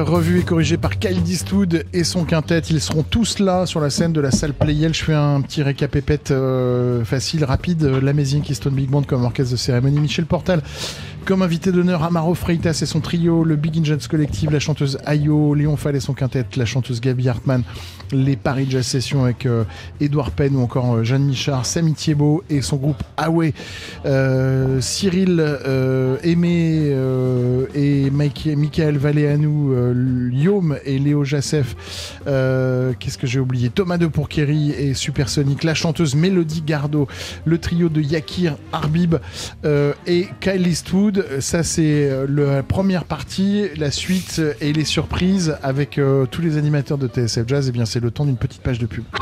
Revu et corrigé par Kyle Eastwood et son quintet. Ils seront tous là sur la scène de la salle Playel. Je fais un petit récapépète euh, facile, rapide. L'Amazing Keystone Big Band comme orchestre de cérémonie. Michel Portal comme invité d'honneur, Amaro Freitas et son trio, le Big Engines Collective, la chanteuse Ayo, Léon Fall et son quintet, la chanteuse Gabi Hartmann, les Paris Jazz Sessions avec euh, Edouard Penn ou encore euh, Jeanne Michard, Samy Thiebaud et son groupe Away, euh, Cyril euh, Aimé euh, et Michael Valéanou, euh, Yom et Léo Jassef, euh, qu'est-ce que j'ai oublié? Thomas de Pourquerie et Supersonic, la chanteuse Mélodie Gardot, le trio de Yakir Arbib euh, et Kyle Eastwood. Ça, c'est euh, la première partie. La suite euh, et les surprises avec euh, tous les animateurs de TSF Jazz, et bien, c'est le temps d'une petite page de pub. Il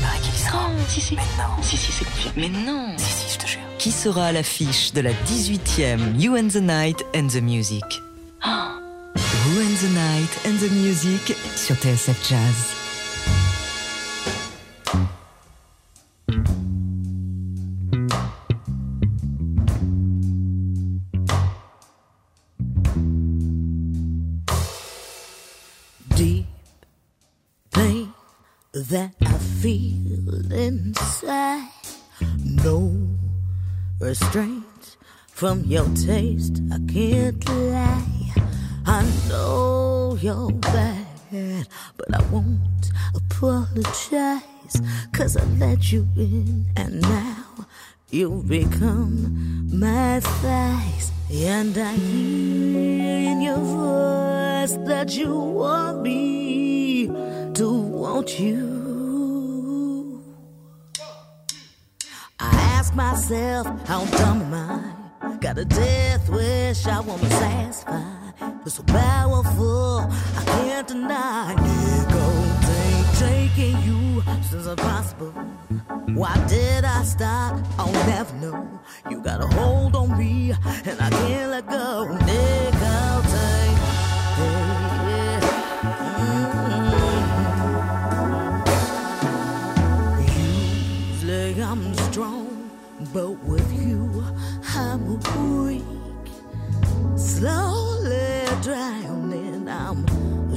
paraît qu'il y sera. Non, si, si. Mais non. Si, si, c'est confirmé. Mais non. Si, si, je te jure. Qui sera à l'affiche de la 18e You and the Night and the Music? Who and the Night and the Music sur TSF Jazz. That I feel inside. No restraint from your taste, I can't lie. I know you're bad, but I won't apologize. Cause I let you in, and now you've become my thighs. And I hear in your voice that you want me to want you. I ask myself, how dumb am I? Got a death wish I wanna satisfy. It's so powerful, I can't deny. Go you since impossible. Why did I stop? I'll never know. You got a hold on me, and I can't let go. Nicotine, mm Usually I'm strong, but with you I'm weak. Slowly drowning, I'm. You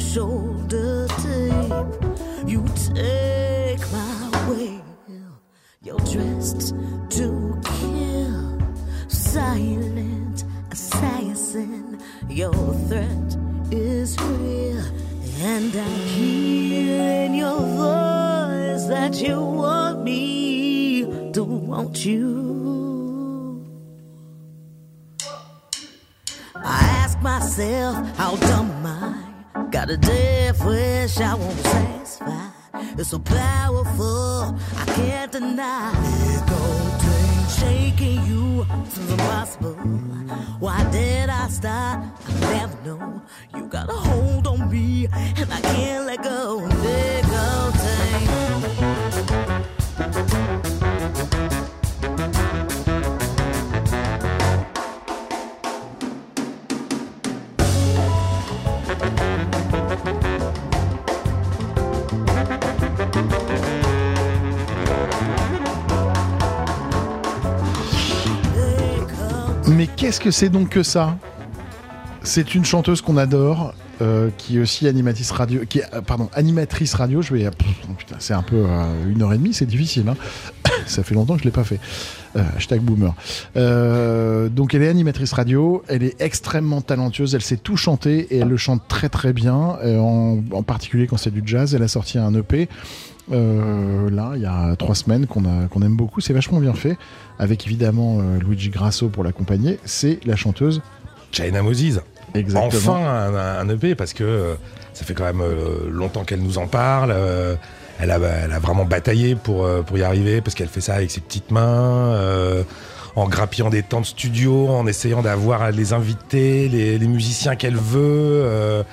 take my will. You're dressed to kill. Silent assassin. Your threat is real. And I hear in your voice that you want me to want you. I ask myself, how dumb am I? Got a death wish I won't satisfy. It's so powerful, I can't deny. Shaking you seems impossible. Why did I stop? I never know. You got a hold on me, and I can't let go. Nicotine. Mais qu'est-ce que c'est donc que ça? C'est une chanteuse qu'on adore, euh, qui est aussi animatrice radio, euh, pardon, animatrice radio. Je vais, euh, putain, c'est un peu une heure et demie, c'est difficile. Hein ça fait longtemps que je l'ai pas fait. Hashtag boomer. Donc elle est animatrice radio, elle est extrêmement talentueuse, elle sait tout chanter et elle le chante très très bien, en, en, particulier quand c'est du jazz. Elle a sorti un EP. Euh, là, il y a trois semaines qu'on aime beaucoup, c'est vachement bien fait, avec évidemment euh, Luigi Grasso pour l'accompagner. C'est la chanteuse China Moses. Exactement. Enfin un, un, EP parce que euh, ça fait quand même longtemps qu'elle nous en parle. elle, a, elle a vraiment bataillé pour, pour y arriver parce qu'elle fait ça avec ses petites mains, en grappillant des temps de studio, en essayant d'avoir les invités, les, les musiciens qu'elle veut. euh,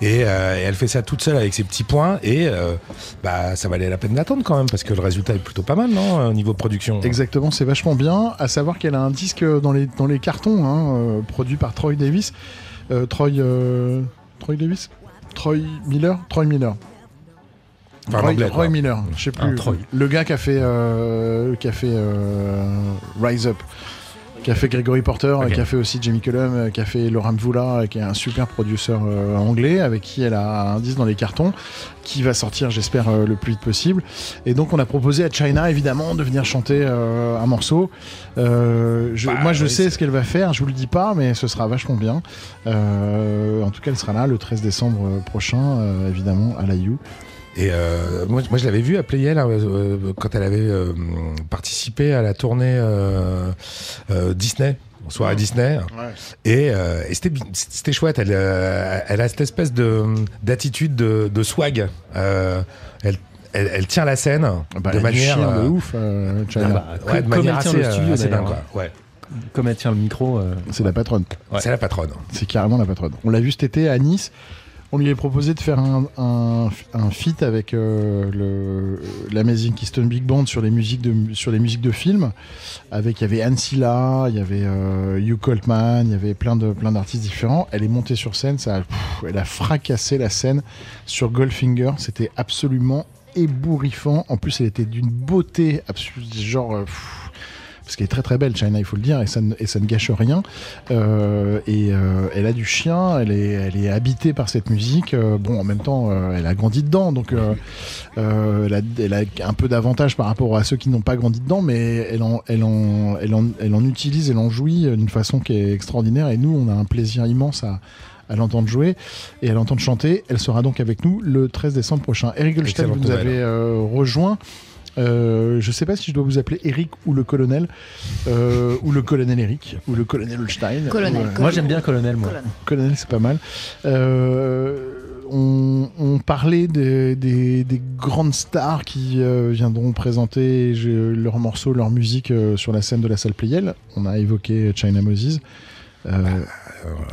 et, euh, et elle fait ça toute seule avec ses petits points et euh, bah, ça valait la peine d'attendre quand même parce que le résultat est plutôt pas mal non au niveau production. Exactement, c'est vachement bien. À savoir qu'elle a un disque dans les, dans les cartons, hein, euh, produit par Troy Davis. Euh, Troy, euh, Troy Davis? Troy Miller? Troy Miller. Enfin, Roy, anglais, Roy. Miller, je sais plus. Le gars qui a fait, euh, qui a fait euh, Rise Up, qui a fait Gregory Porter, Ok. qui a fait aussi Jamie Cullum, qui a fait Laurent Voula, qui est un super producteur euh, anglais avec qui elle a un disque dans les cartons, qui va sortir, j'espère, euh, le plus vite possible. Et donc on a proposé à China, évidemment, de venir chanter euh, un morceau. Je- Bah, moi, je oui, sais ce qu'elle va faire, je vous le dis pas, mais ce sera vachement bien. En tout cas, elle sera là le 13 décembre prochain, évidemment, à la You. Et euh, moi, moi, je l'avais vu à Playel hein, euh, quand elle avait euh, participé à la tournée euh, euh, Disney. Soirée Disney et, euh, et c'était chouette elle, euh, elle a cette espèce de d'attitude de, de swag Euh, elle, elle, elle tient la scène Bah, de manière de euh, ouf, euh, ah bah, Comme- comme elle tient assez, le studio, euh, assez dingue, quoi. Ouais. Comme elle tient le micro. euh, C'est la patronne. c'est la patronne C'est carrément la patronne. On l'a vu cet été à Nice. On lui a proposé de faire un, un, feat avec euh, l'Amazing Keystone Big Band sur les musiques de, sur films. Avec, il y avait Anne Silla, il y avait euh, Hugh Coltman, il y avait plein, d'artistes différents. Elle est montée sur scène, ça, elle a fracassé la scène sur Goldfinger. C'était absolument ébouriffant. En plus, elle était d'une beauté absolue, genre. Parce qu'elle est très très belle, China, il faut le dire, et ça ne, et ça ne gâche rien. Euh, et euh, elle a du chien, elle est, elle est habitée par cette musique. Euh, bon, en même temps, elle a grandi dedans, donc elle, a, elle a un peu d'avantage par rapport à ceux qui n'ont pas grandi dedans, mais elle en, elle, en, elle, en, elle en utilise, elle en jouit d'une façon qui est extraordinaire, et nous, on a un plaisir immense à à l'entendre jouer et à l'entendre chanter. Elle sera donc avec nous le 13 décembre prochain. Eric Goldstein, vous nous avez euh, rejoint. Euh, je ne sais pas si je dois vous appeler Eric ou le colonel, euh, ou le colonel Eric, ou le colonel Holstein. Colonel, Ou. Moi j'aime bien Colonel, moi. Colonel, c'est pas mal. Euh, on, on parlait des, des- des grandes stars qui euh, viendront présenter leurs morceaux, leur musique euh, sur la scène de la salle Playel. On a évoqué China Moses. Euh,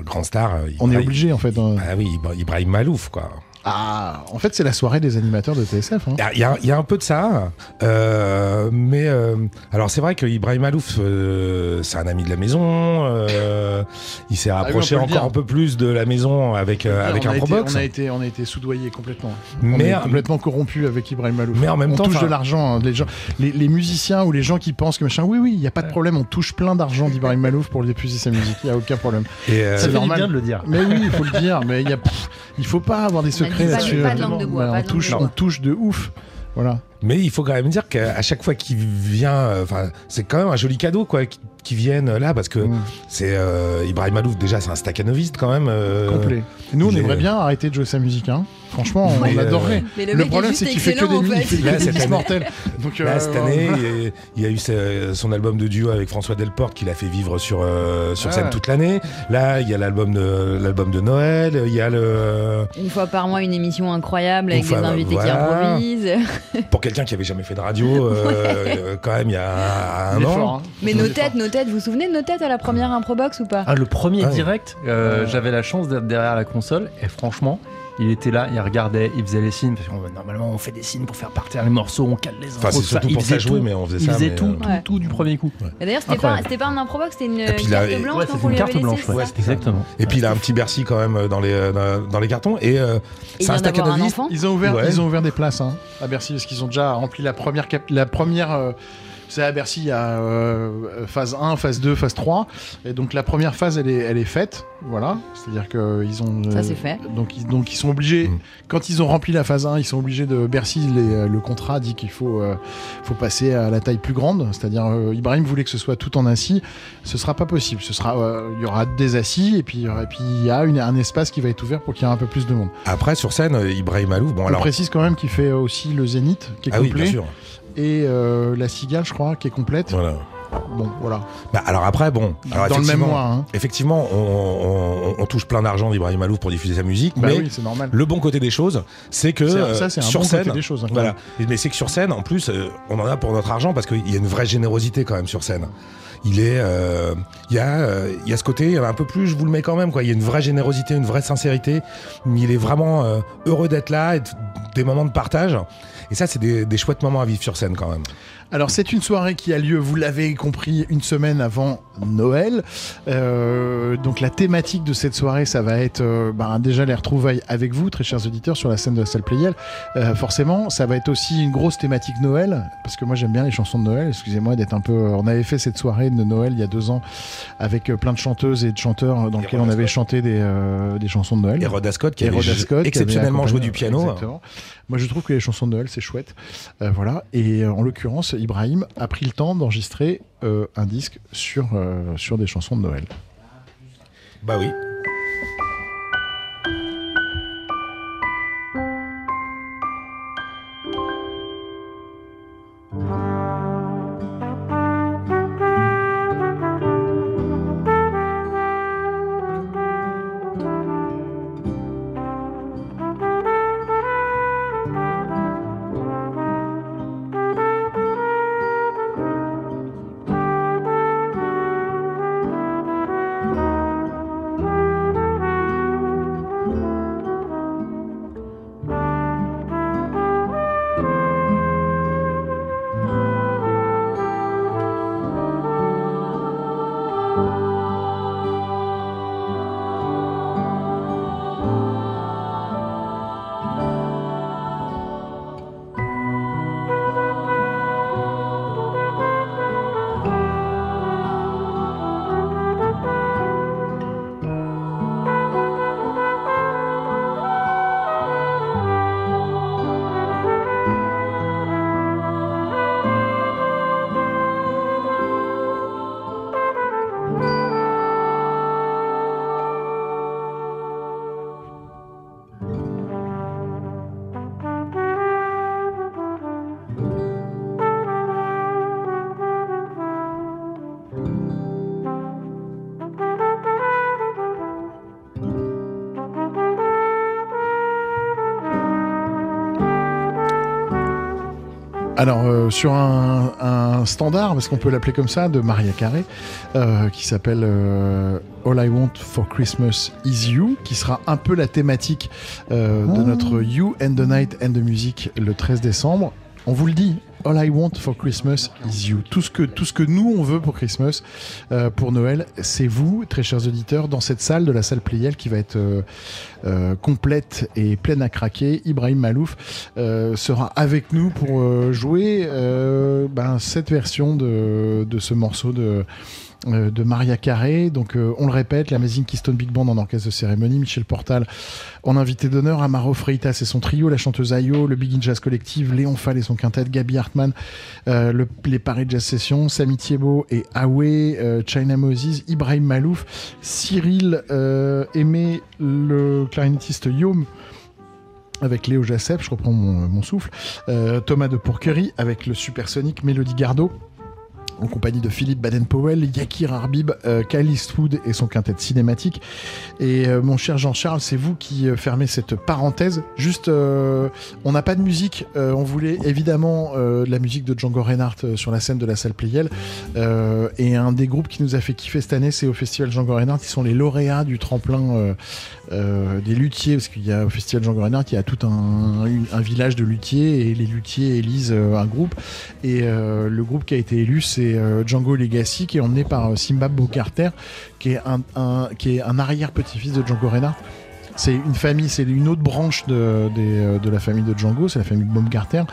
Grand star. euh, on est Ibrahim- obligé en fait. hein. Bah oui, Ibra- Ibrahim Malouf, quoi. Ah, en fait, c'est la soirée des animateurs de TSF. hein. Il y a- il y, a- il y a un peu de ça, euh, mais euh, alors c'est vrai que Ibrahim Malouf, euh, c'est un ami de la maison. euh, il s'est Ah oui, rapproché on encore un peu plus de la maison avec euh, avec on, un Probox. on a été, on a été soudoyé complètement. Mais- on est complètement corrompu avec Ibrahim Malouf. Mais en même on temps, touche enfin- de l'argent. hein. Les, gens, les, les musiciens ou les gens qui pensent que machin, oui, oui, il n'y a pas de problème. On touche plein d'argent d'Ibrahim Malouf pour diffuser sa musique. Il n'y a aucun problème. Euh, C'est normal. bien de le dire. Mais oui, il faut le dire. Mais il y a, pff, il faut pas avoir des On secrets pas- là-dessus. pas de langue de bois, Ouais, pas on touche, de bois. on touche de ouf. Voilà. Mais il faut quand même dire qu'à à chaque fois qu'il vient, euh, enfin, c'est quand même un joli cadeau, quoi, qui, viennent là, parce que Mm. c'est euh, Ibrahim Malouf. Déjà, c'est un staccanoviste quand même. euh, Complet. Et nous, on aimerait bien arrêter de jouer sa musique. Hein. Franchement, on Ouais. adorerait. Mais le le problème, c'est qu'il fait que des nuits, il fait. fait Là, que des mortels. Donc, Là, euh, cette année, il- il y a eu ce- son album de duo avec François Delporte qu'il a fait vivre sur, euh, sur Ah. scène toute l'année. Là, il y a l'album de, l'album de Noël, il y a le. Une fois par mois, une émission incroyable avec fois, des invités voilà. qui improvisent. Pour quelqu'un qui avait jamais fait de radio, euh, euh, quand même, il y a un an. hein. Mais nos têtes, nos têtes, vous vous souvenez de nos têtes à la première improbox ou pas? Ah, le premier Ah ouais. direct, euh, j'avais la chance d'être derrière la console et franchement, il était là, il regardait, il faisait les signes. Parce que normalement, on fait des signes pour faire partir les morceaux, on cale les Enfin, c'est tout ça. surtout Il pour ça faisait jouer, mais on faisait Il ça. faisait mais, tout, euh, tout, Ouais. tout du premier coup. Et D'ailleurs, c'était pas, pas un improbox, c'était une puis carte il- blanche Ouais, une lui carte blanche, ouais, ça? Exactement. Et puis il a un petit Bercy quand même dans les, dans, dans les cartons. Et euh, il c'est un enfant Ils ont ouvert, Ouais. ils ont ouvert des places hein, à Bercy parce qu'ils ont déjà rempli la première cap- la première. Euh, savez, à Bercy, il y a euh, phase 1, phase 2, phase 3. Et donc la première phase, elle est, elle est faite. Voilà. C'est-à-dire qu'ils ont. euh, Ça, c'est fait. Donc ils, donc ils sont obligés, Mm. quand ils ont rempli la phase 1, ils sont obligés de. Bercy, les- euh, le contrat dit qu'il faut, euh, faut passer à la taille plus grande. C'est-à-dire, euh, Ibrahim voulait que ce soit tout en assis. Ce sera pas possible. Ce sera, euh, il y aura des assis et puis, et puis il y a une- un espace qui va être ouvert pour qu'il y ait un peu plus de monde. Après, sur scène, euh, Ibrahim Malouf. Bon, On alors. précise quand même qu'il fait aussi le Zénith, qui est Ah oui, bien sûr. Et euh, la Cigale, je crois, qui est complète. Voilà. Bon, voilà. Bah, alors après, bon. alors Dans le même mois. Hein. Effectivement, on, on- on touche plein d'argent d'Ibrahim Malouf pour diffuser sa musique, Bah mais oui, c'est normal. le bon côté des choses, c'est que euh, ça, un sur bon scène, côté des choses. hein, voilà. Mais c'est que sur scène, en plus, euh, on en a pour notre argent parce qu'il y a une vraie générosité quand même sur scène. Il est, euh, y a, il y a ce côté, il y en a un peu plus, je vous le mets quand même quoi. Il y a une vraie générosité, une vraie sincérité. Mais il est vraiment heureux d'être là, et de- des moments de partage. Et ça, c'est des, des chouettes moments à vivre sur scène quand même. Alors c'est une soirée qui a lieu, vous l'avez compris, une semaine avant Noël. Euh, donc la thématique de cette soirée, ça va être euh, ben, déjà les retrouvailles avec vous, très chers auditeurs, sur la scène de la salle Playel. Euh, forcément, ça va être aussi une grosse thématique Noël, parce que moi j'aime bien les chansons de Noël. Excusez-moi d'être un peu. On avait fait cette soirée de Noël il y a deux ans avec plein de chanteuses et de chanteurs dans lesquels on avait chanté des, des chansons de Noël. Et Rhoda Scott qui Et avait Scott qui exceptionnellement avait joué du piano. Exactement. Moi, je trouve que les chansons de Noël, c'est chouette. Voilà. Et en l'occurrence, Ibrahim a pris le temps d'enregistrer euh, un disque sur, euh, sur des chansons de Noël. Bah oui. Euh, sur un, un standard, parce qu'on peut l'appeler comme ça, de Maria Carey, euh, qui s'appelle euh, All I Want for Christmas Is You, qui sera un peu la thématique euh, de Oh. notre You and the Night and the Music le 13 décembre. On vous le dit, All I Want for Christmas is You. Tout ce que, tout ce que nous, on veut pour Christmas, euh, pour Noël, c'est vous, très chers auditeurs, dans cette salle de la salle Playel qui va être euh, euh, complète et pleine à craquer. Ibrahim Malouf euh, sera avec nous pour euh, jouer ben, cette version de, de ce morceau de, de Maria Carré. Donc, euh, on le répète, l'Amazing Keystone Big Band en orchestre de cérémonie, Michel Portal en invité d'honneur, Amaro Freitas et son trio, la chanteuse Ayo, le Big In Jazz Collective, Léon Fall et son quintet, Gabi Hartmann, euh, le- les Paris Jazz Sessions, Samy Thiebaud et Awe, euh, China Moses, Ibrahim Malouf, Cyril euh, Aimé, le clarinettiste Yom, avec Léo Jassep, je reprends mon, souffle, euh, Thomas de Pourquerie avec le supersonique Mélodie Gardot, en compagnie de Philippe Baden-Powell, Yakir Arbib, euh, Kyle Eastwood et son quintet cinématique. Et euh, mon cher Jean-Charles, c'est vous qui euh, fermez cette parenthèse. Juste, on n'a pas de musique. on voulait évidemment de la musique de Django Reinhardt sur la scène de la salle Playel. Euh, et un des groupes qui nous a fait kiffer cette année, c'est au Festival Django Reinhardt. Ils sont les lauréats du tremplin euh, des luthiers, parce qu'il y a au Festival Django Reinhardt, il y a tout un, village de luthiers et les luthiers élisent euh, un groupe. Et euh, le groupe qui a été élu, c'est Django Legacy, qui est emmené par Simba Carter, qui est un, qui un arrière-petit-fils de Django Reinhardt. C'est une famille, c'est une autre branche de, euh, de la famille de Django, c'est la famille Baumgartner.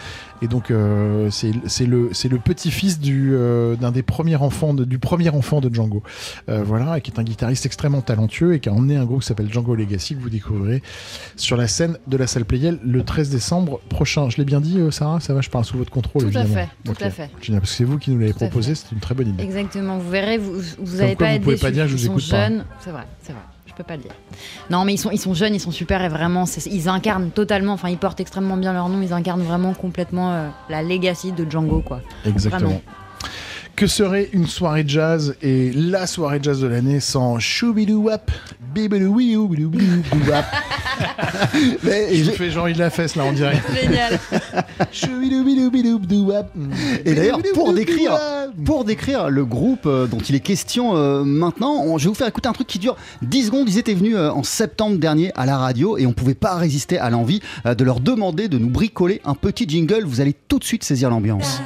Et donc, euh, c'est le, petit-fils euh, d'un des premiers enfants, de- du premier enfant de Django. Euh, voilà, et qui est un guitariste extrêmement talentueux et qui a emmené un groupe qui s'appelle Django Legacy, que vous découvrirez sur la scène de la salle Playel le 13 décembre prochain. Je l'ai bien dit, Sarah Ça va, je parle sous votre contrôle, Tout à fait, tout à fait. Génial, parce que c'est vous qui nous l'avez proposé, c'est une très bonne idée. Exactement, vous verrez, vous, vous Comme allez quoi, pas vous être pouvez déçus. pas dire, je vous écoute jeunes, c'est vrai, c'est vrai. Je peux pas le dire. Non, mais ils sont, ils sont jeunes, ils sont super et vraiment, ils incarnent totalement. Enfin, ils portent extrêmement bien leur nom. Ils incarnent vraiment complètement euh, la legacy de Django, quoi. Exactement. Vraiment. Que serait une soirée jazz et la soirée jazz de l'année sans choubidou-wap, bibidou-wiou-bidou-bidou-wap Mais- Je fais Jean-Yves Lafesse là en direct. Génial. Et d'ailleurs, pour décrire, pour décrire le groupe dont il est question maintenant, je vais vous faire écouter un truc qui dure 10 secondes. Ils étaient venus en septembre dernier à la radio et on pouvait pas résister à l'envie de leur demander de nous bricoler un petit jingle. Vous allez tout de suite saisir l'ambiance.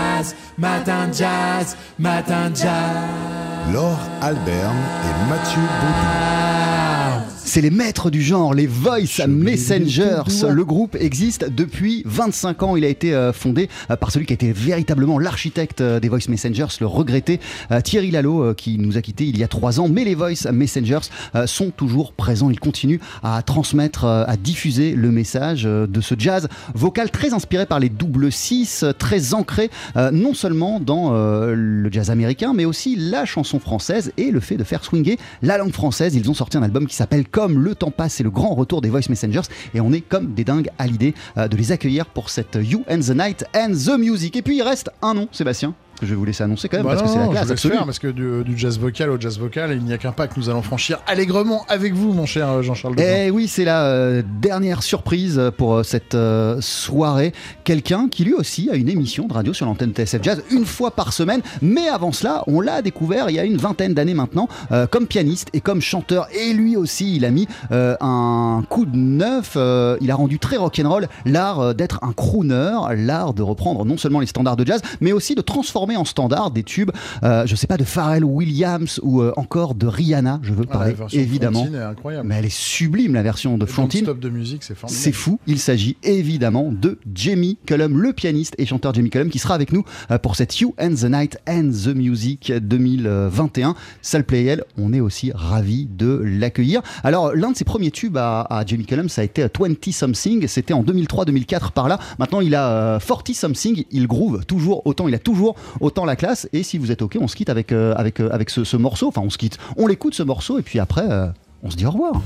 Jazz, matin jazz, matin jazz. Laure Albert et Mathieu Baudou. C'est les maîtres du genre, les Voice Messengers. Le groupe existe depuis 25 ans. Il a été euh, fondé euh, par celui qui a été véritablement l'architecte euh, des Voice Messengers, le regretté Thierry Lalo, qui nous a quittés il y a trois ans. Mais les Voice Messengers sont toujours présents. Ils continuent à transmettre, à diffuser le message de ce jazz vocal très inspiré par les double six, euh, très ancré non seulement dans le jazz américain, mais aussi la chanson française et le fait de faire swinger la langue française. Ils ont sorti un album qui s'appelle Comme le temps passe. C'est le grand retour des Voice Messengers et on est comme des dingues à l'idée euh, de les accueillir pour cette You and the Night and the Music. Et puis il reste un nom, Sébastien, que je vais vous laisser annoncer quand même Bah parce non, que c'est la classe je absolue. faire parce que du, du jazz vocal au jazz vocal, il n'y a qu'un pas que nous allons franchir allègrement avec vous, mon cher euh, Jean-Charles. Eh oui, c'est la euh, dernière surprise pour euh, cette euh, soirée. Quelqu'un qui lui aussi a une émission de radio sur l'antenne TSF Jazz une fois par semaine. Mais avant cela, on l'a découvert il y a une vingtaine d'années maintenant euh, comme pianiste et comme chanteur. Et lui aussi, il a mis euh, un coup de neuf. euh, il a rendu très rock'n'roll l'art euh, d'être un crooner, l'art de reprendre non seulement les standards de jazz, mais aussi de transformer en standard des tubes, euh, je sais pas, de Pharrell Williams ou euh, encore de Rihanna. Je veux Ah, la parler évidemment. Est incroyable. Mais elle est sublime la version de Frontine. stop de musique, c'est formidable. C'est fou. Il s'agit évidemment de Jamie Cullum, le pianiste et chanteur Jamie Cullum, qui sera avec nous euh, pour cette You and the Night and the Music 2021. Salle Playel, on est aussi ravis de l'accueillir. Alors, l'un de ses premiers tubes à, à Jamie Cullum, ça a été 20 Something. C'était en 2003-2004 par là. Maintenant, il a euh, 40 Something. Il groove toujours autant. Il a toujours autant la classe. Et si vous êtes OK, on se quitte avec, euh, avec, euh, avec ce, ce morceau. Enfin, on se quitte. On l'écoute ce morceau et puis après, euh, on se dit au revoir.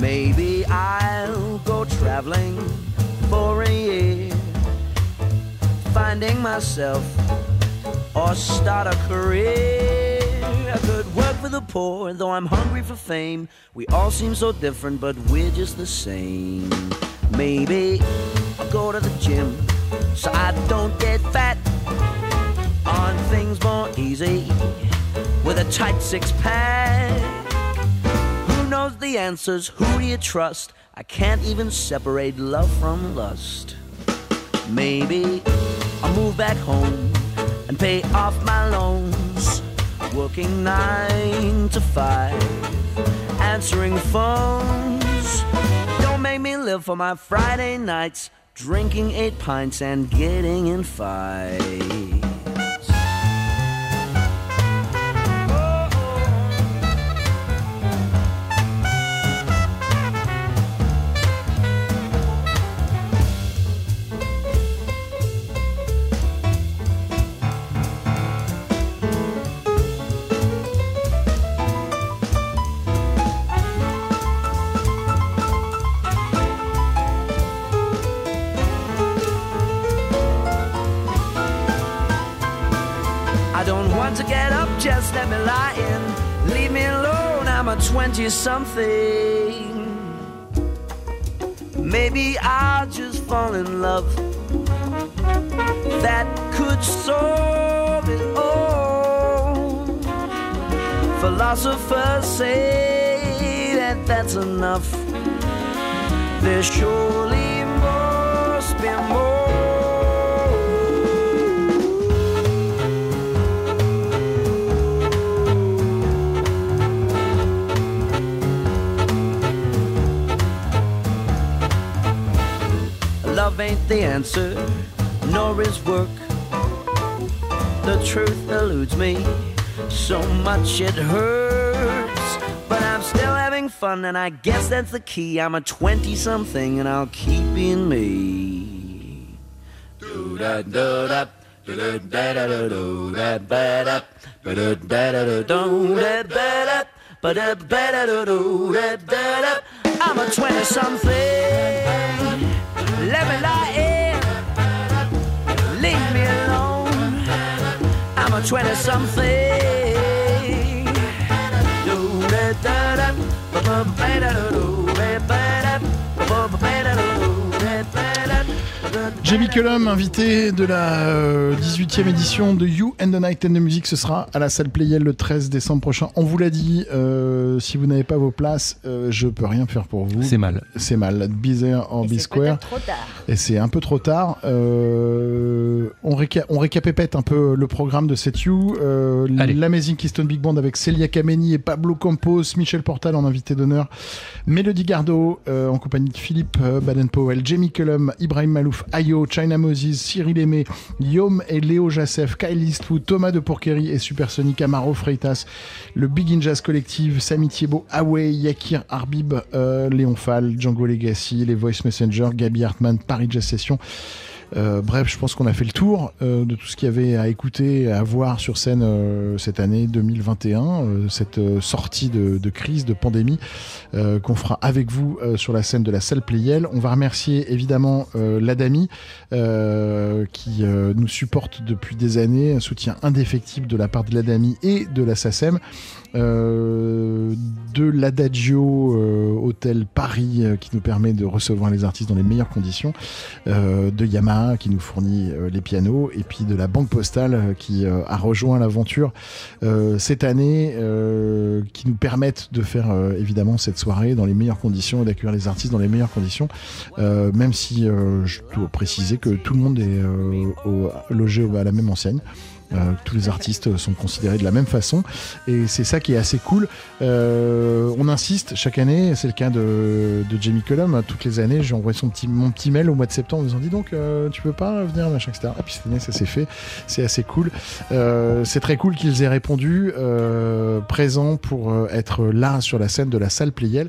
Maybe I'll go traveling for a year, finding myself or start a career. I could work for the poor, though I'm hungry for fame. We all seem so different, but we're just the same. Maybe I'll go to the gym so I don't get fat. On things more easy with a tight six pack. Who knows the answers? Who do you trust? I can't even separate love from lust. Maybe I'll move back home and pay off my loans. Working nine to five, answering phones. Don't make me live for my Friday nights, drinking eight pints and getting in fights. Just let me lie in. Leave me alone, I'm a 20 something. Maybe I'll just fall in love. That could solve it all. Philosophers say that that's enough. There's surely answer, nor is work. The truth eludes me, so much it hurts. But I'm still having fun, and I guess that's the key. I'm a 20 something, and I'll keep being me. Do da do da. do da da da do da ba da ba da da da da do da da da ba da da do da da da. I'm a 20 something. Let me lie a 20 something. Do da da da. da da Jamie Cullum, invité de la euh, 18e édition de You and the Night and the Music, ce sera à la salle Playel le 13 décembre prochain. On vous l'a dit, euh, si vous n'avez pas vos places, euh, je peux rien faire pour vous. C'est mal. C'est mal. Be there or be square. Trop tard. Et c'est un peu trop tard. Euh, on, réca on récapépète un peu le programme de cette You. Euh, L'Amazing Keystone Big Band avec Celia Kameni et Pablo Campos, Michel Portal en invité d'honneur, Mélodie Gardot euh, en compagnie de Philippe euh, Baden-Powell, Jamie Cullum, Ibrahim Malouf, Ayo, China Moses, Cyril Aimé, Yom et Léo Jassef, Kyle Eastwood, Thomas de Porquerie et Supersonic, Amaro Freitas, le Big In Jazz Collective, Sami Thiebaud, Away, Yakir Arbib, euh, Léon Fall, Django Legacy, les Voice Messenger, Gabi Hartman, Paris Jazz Session. Euh, bref, je pense qu'on a fait le tour euh, de tout ce qu'il y avait à écouter, à voir sur scène euh, cette année 2021, euh, cette sortie de, crise, de pandémie, qu'on fera avec vous sur la scène de la salle Playel. On va remercier évidemment l'Adami qui nous supporte depuis des années, un soutien indéfectible de la part de l'Adami et de la SACEM. De l'Adagio Hôtel Paris qui nous permet de recevoir les artistes dans les meilleures conditions, de Yamaha qui nous fournit euh, les pianos et puis de la Banque Postale euh, qui euh, a rejoint l'aventure cette année, qui nous permettent de faire évidemment cette soirée dans les meilleures conditions et d'accueillir les artistes dans les meilleures conditions, même si je dois préciser que tout le monde est logé à la même enseigne. Euh, tous les artistes sont considérés de la même façon et c'est ça qui est assez cool. Euh, on insiste chaque année, c'est le cas de, de Jamie Cullum. Toutes les années, j'ai envoyé son petit, mon petit mail au mois de septembre en disant dis donc euh, tu peux pas venir machin etc. Et puis cette année ça s'est fait, c'est assez cool. Euh, c'est très cool qu'ils aient répondu présent pour être là sur la scène de la salle Playel.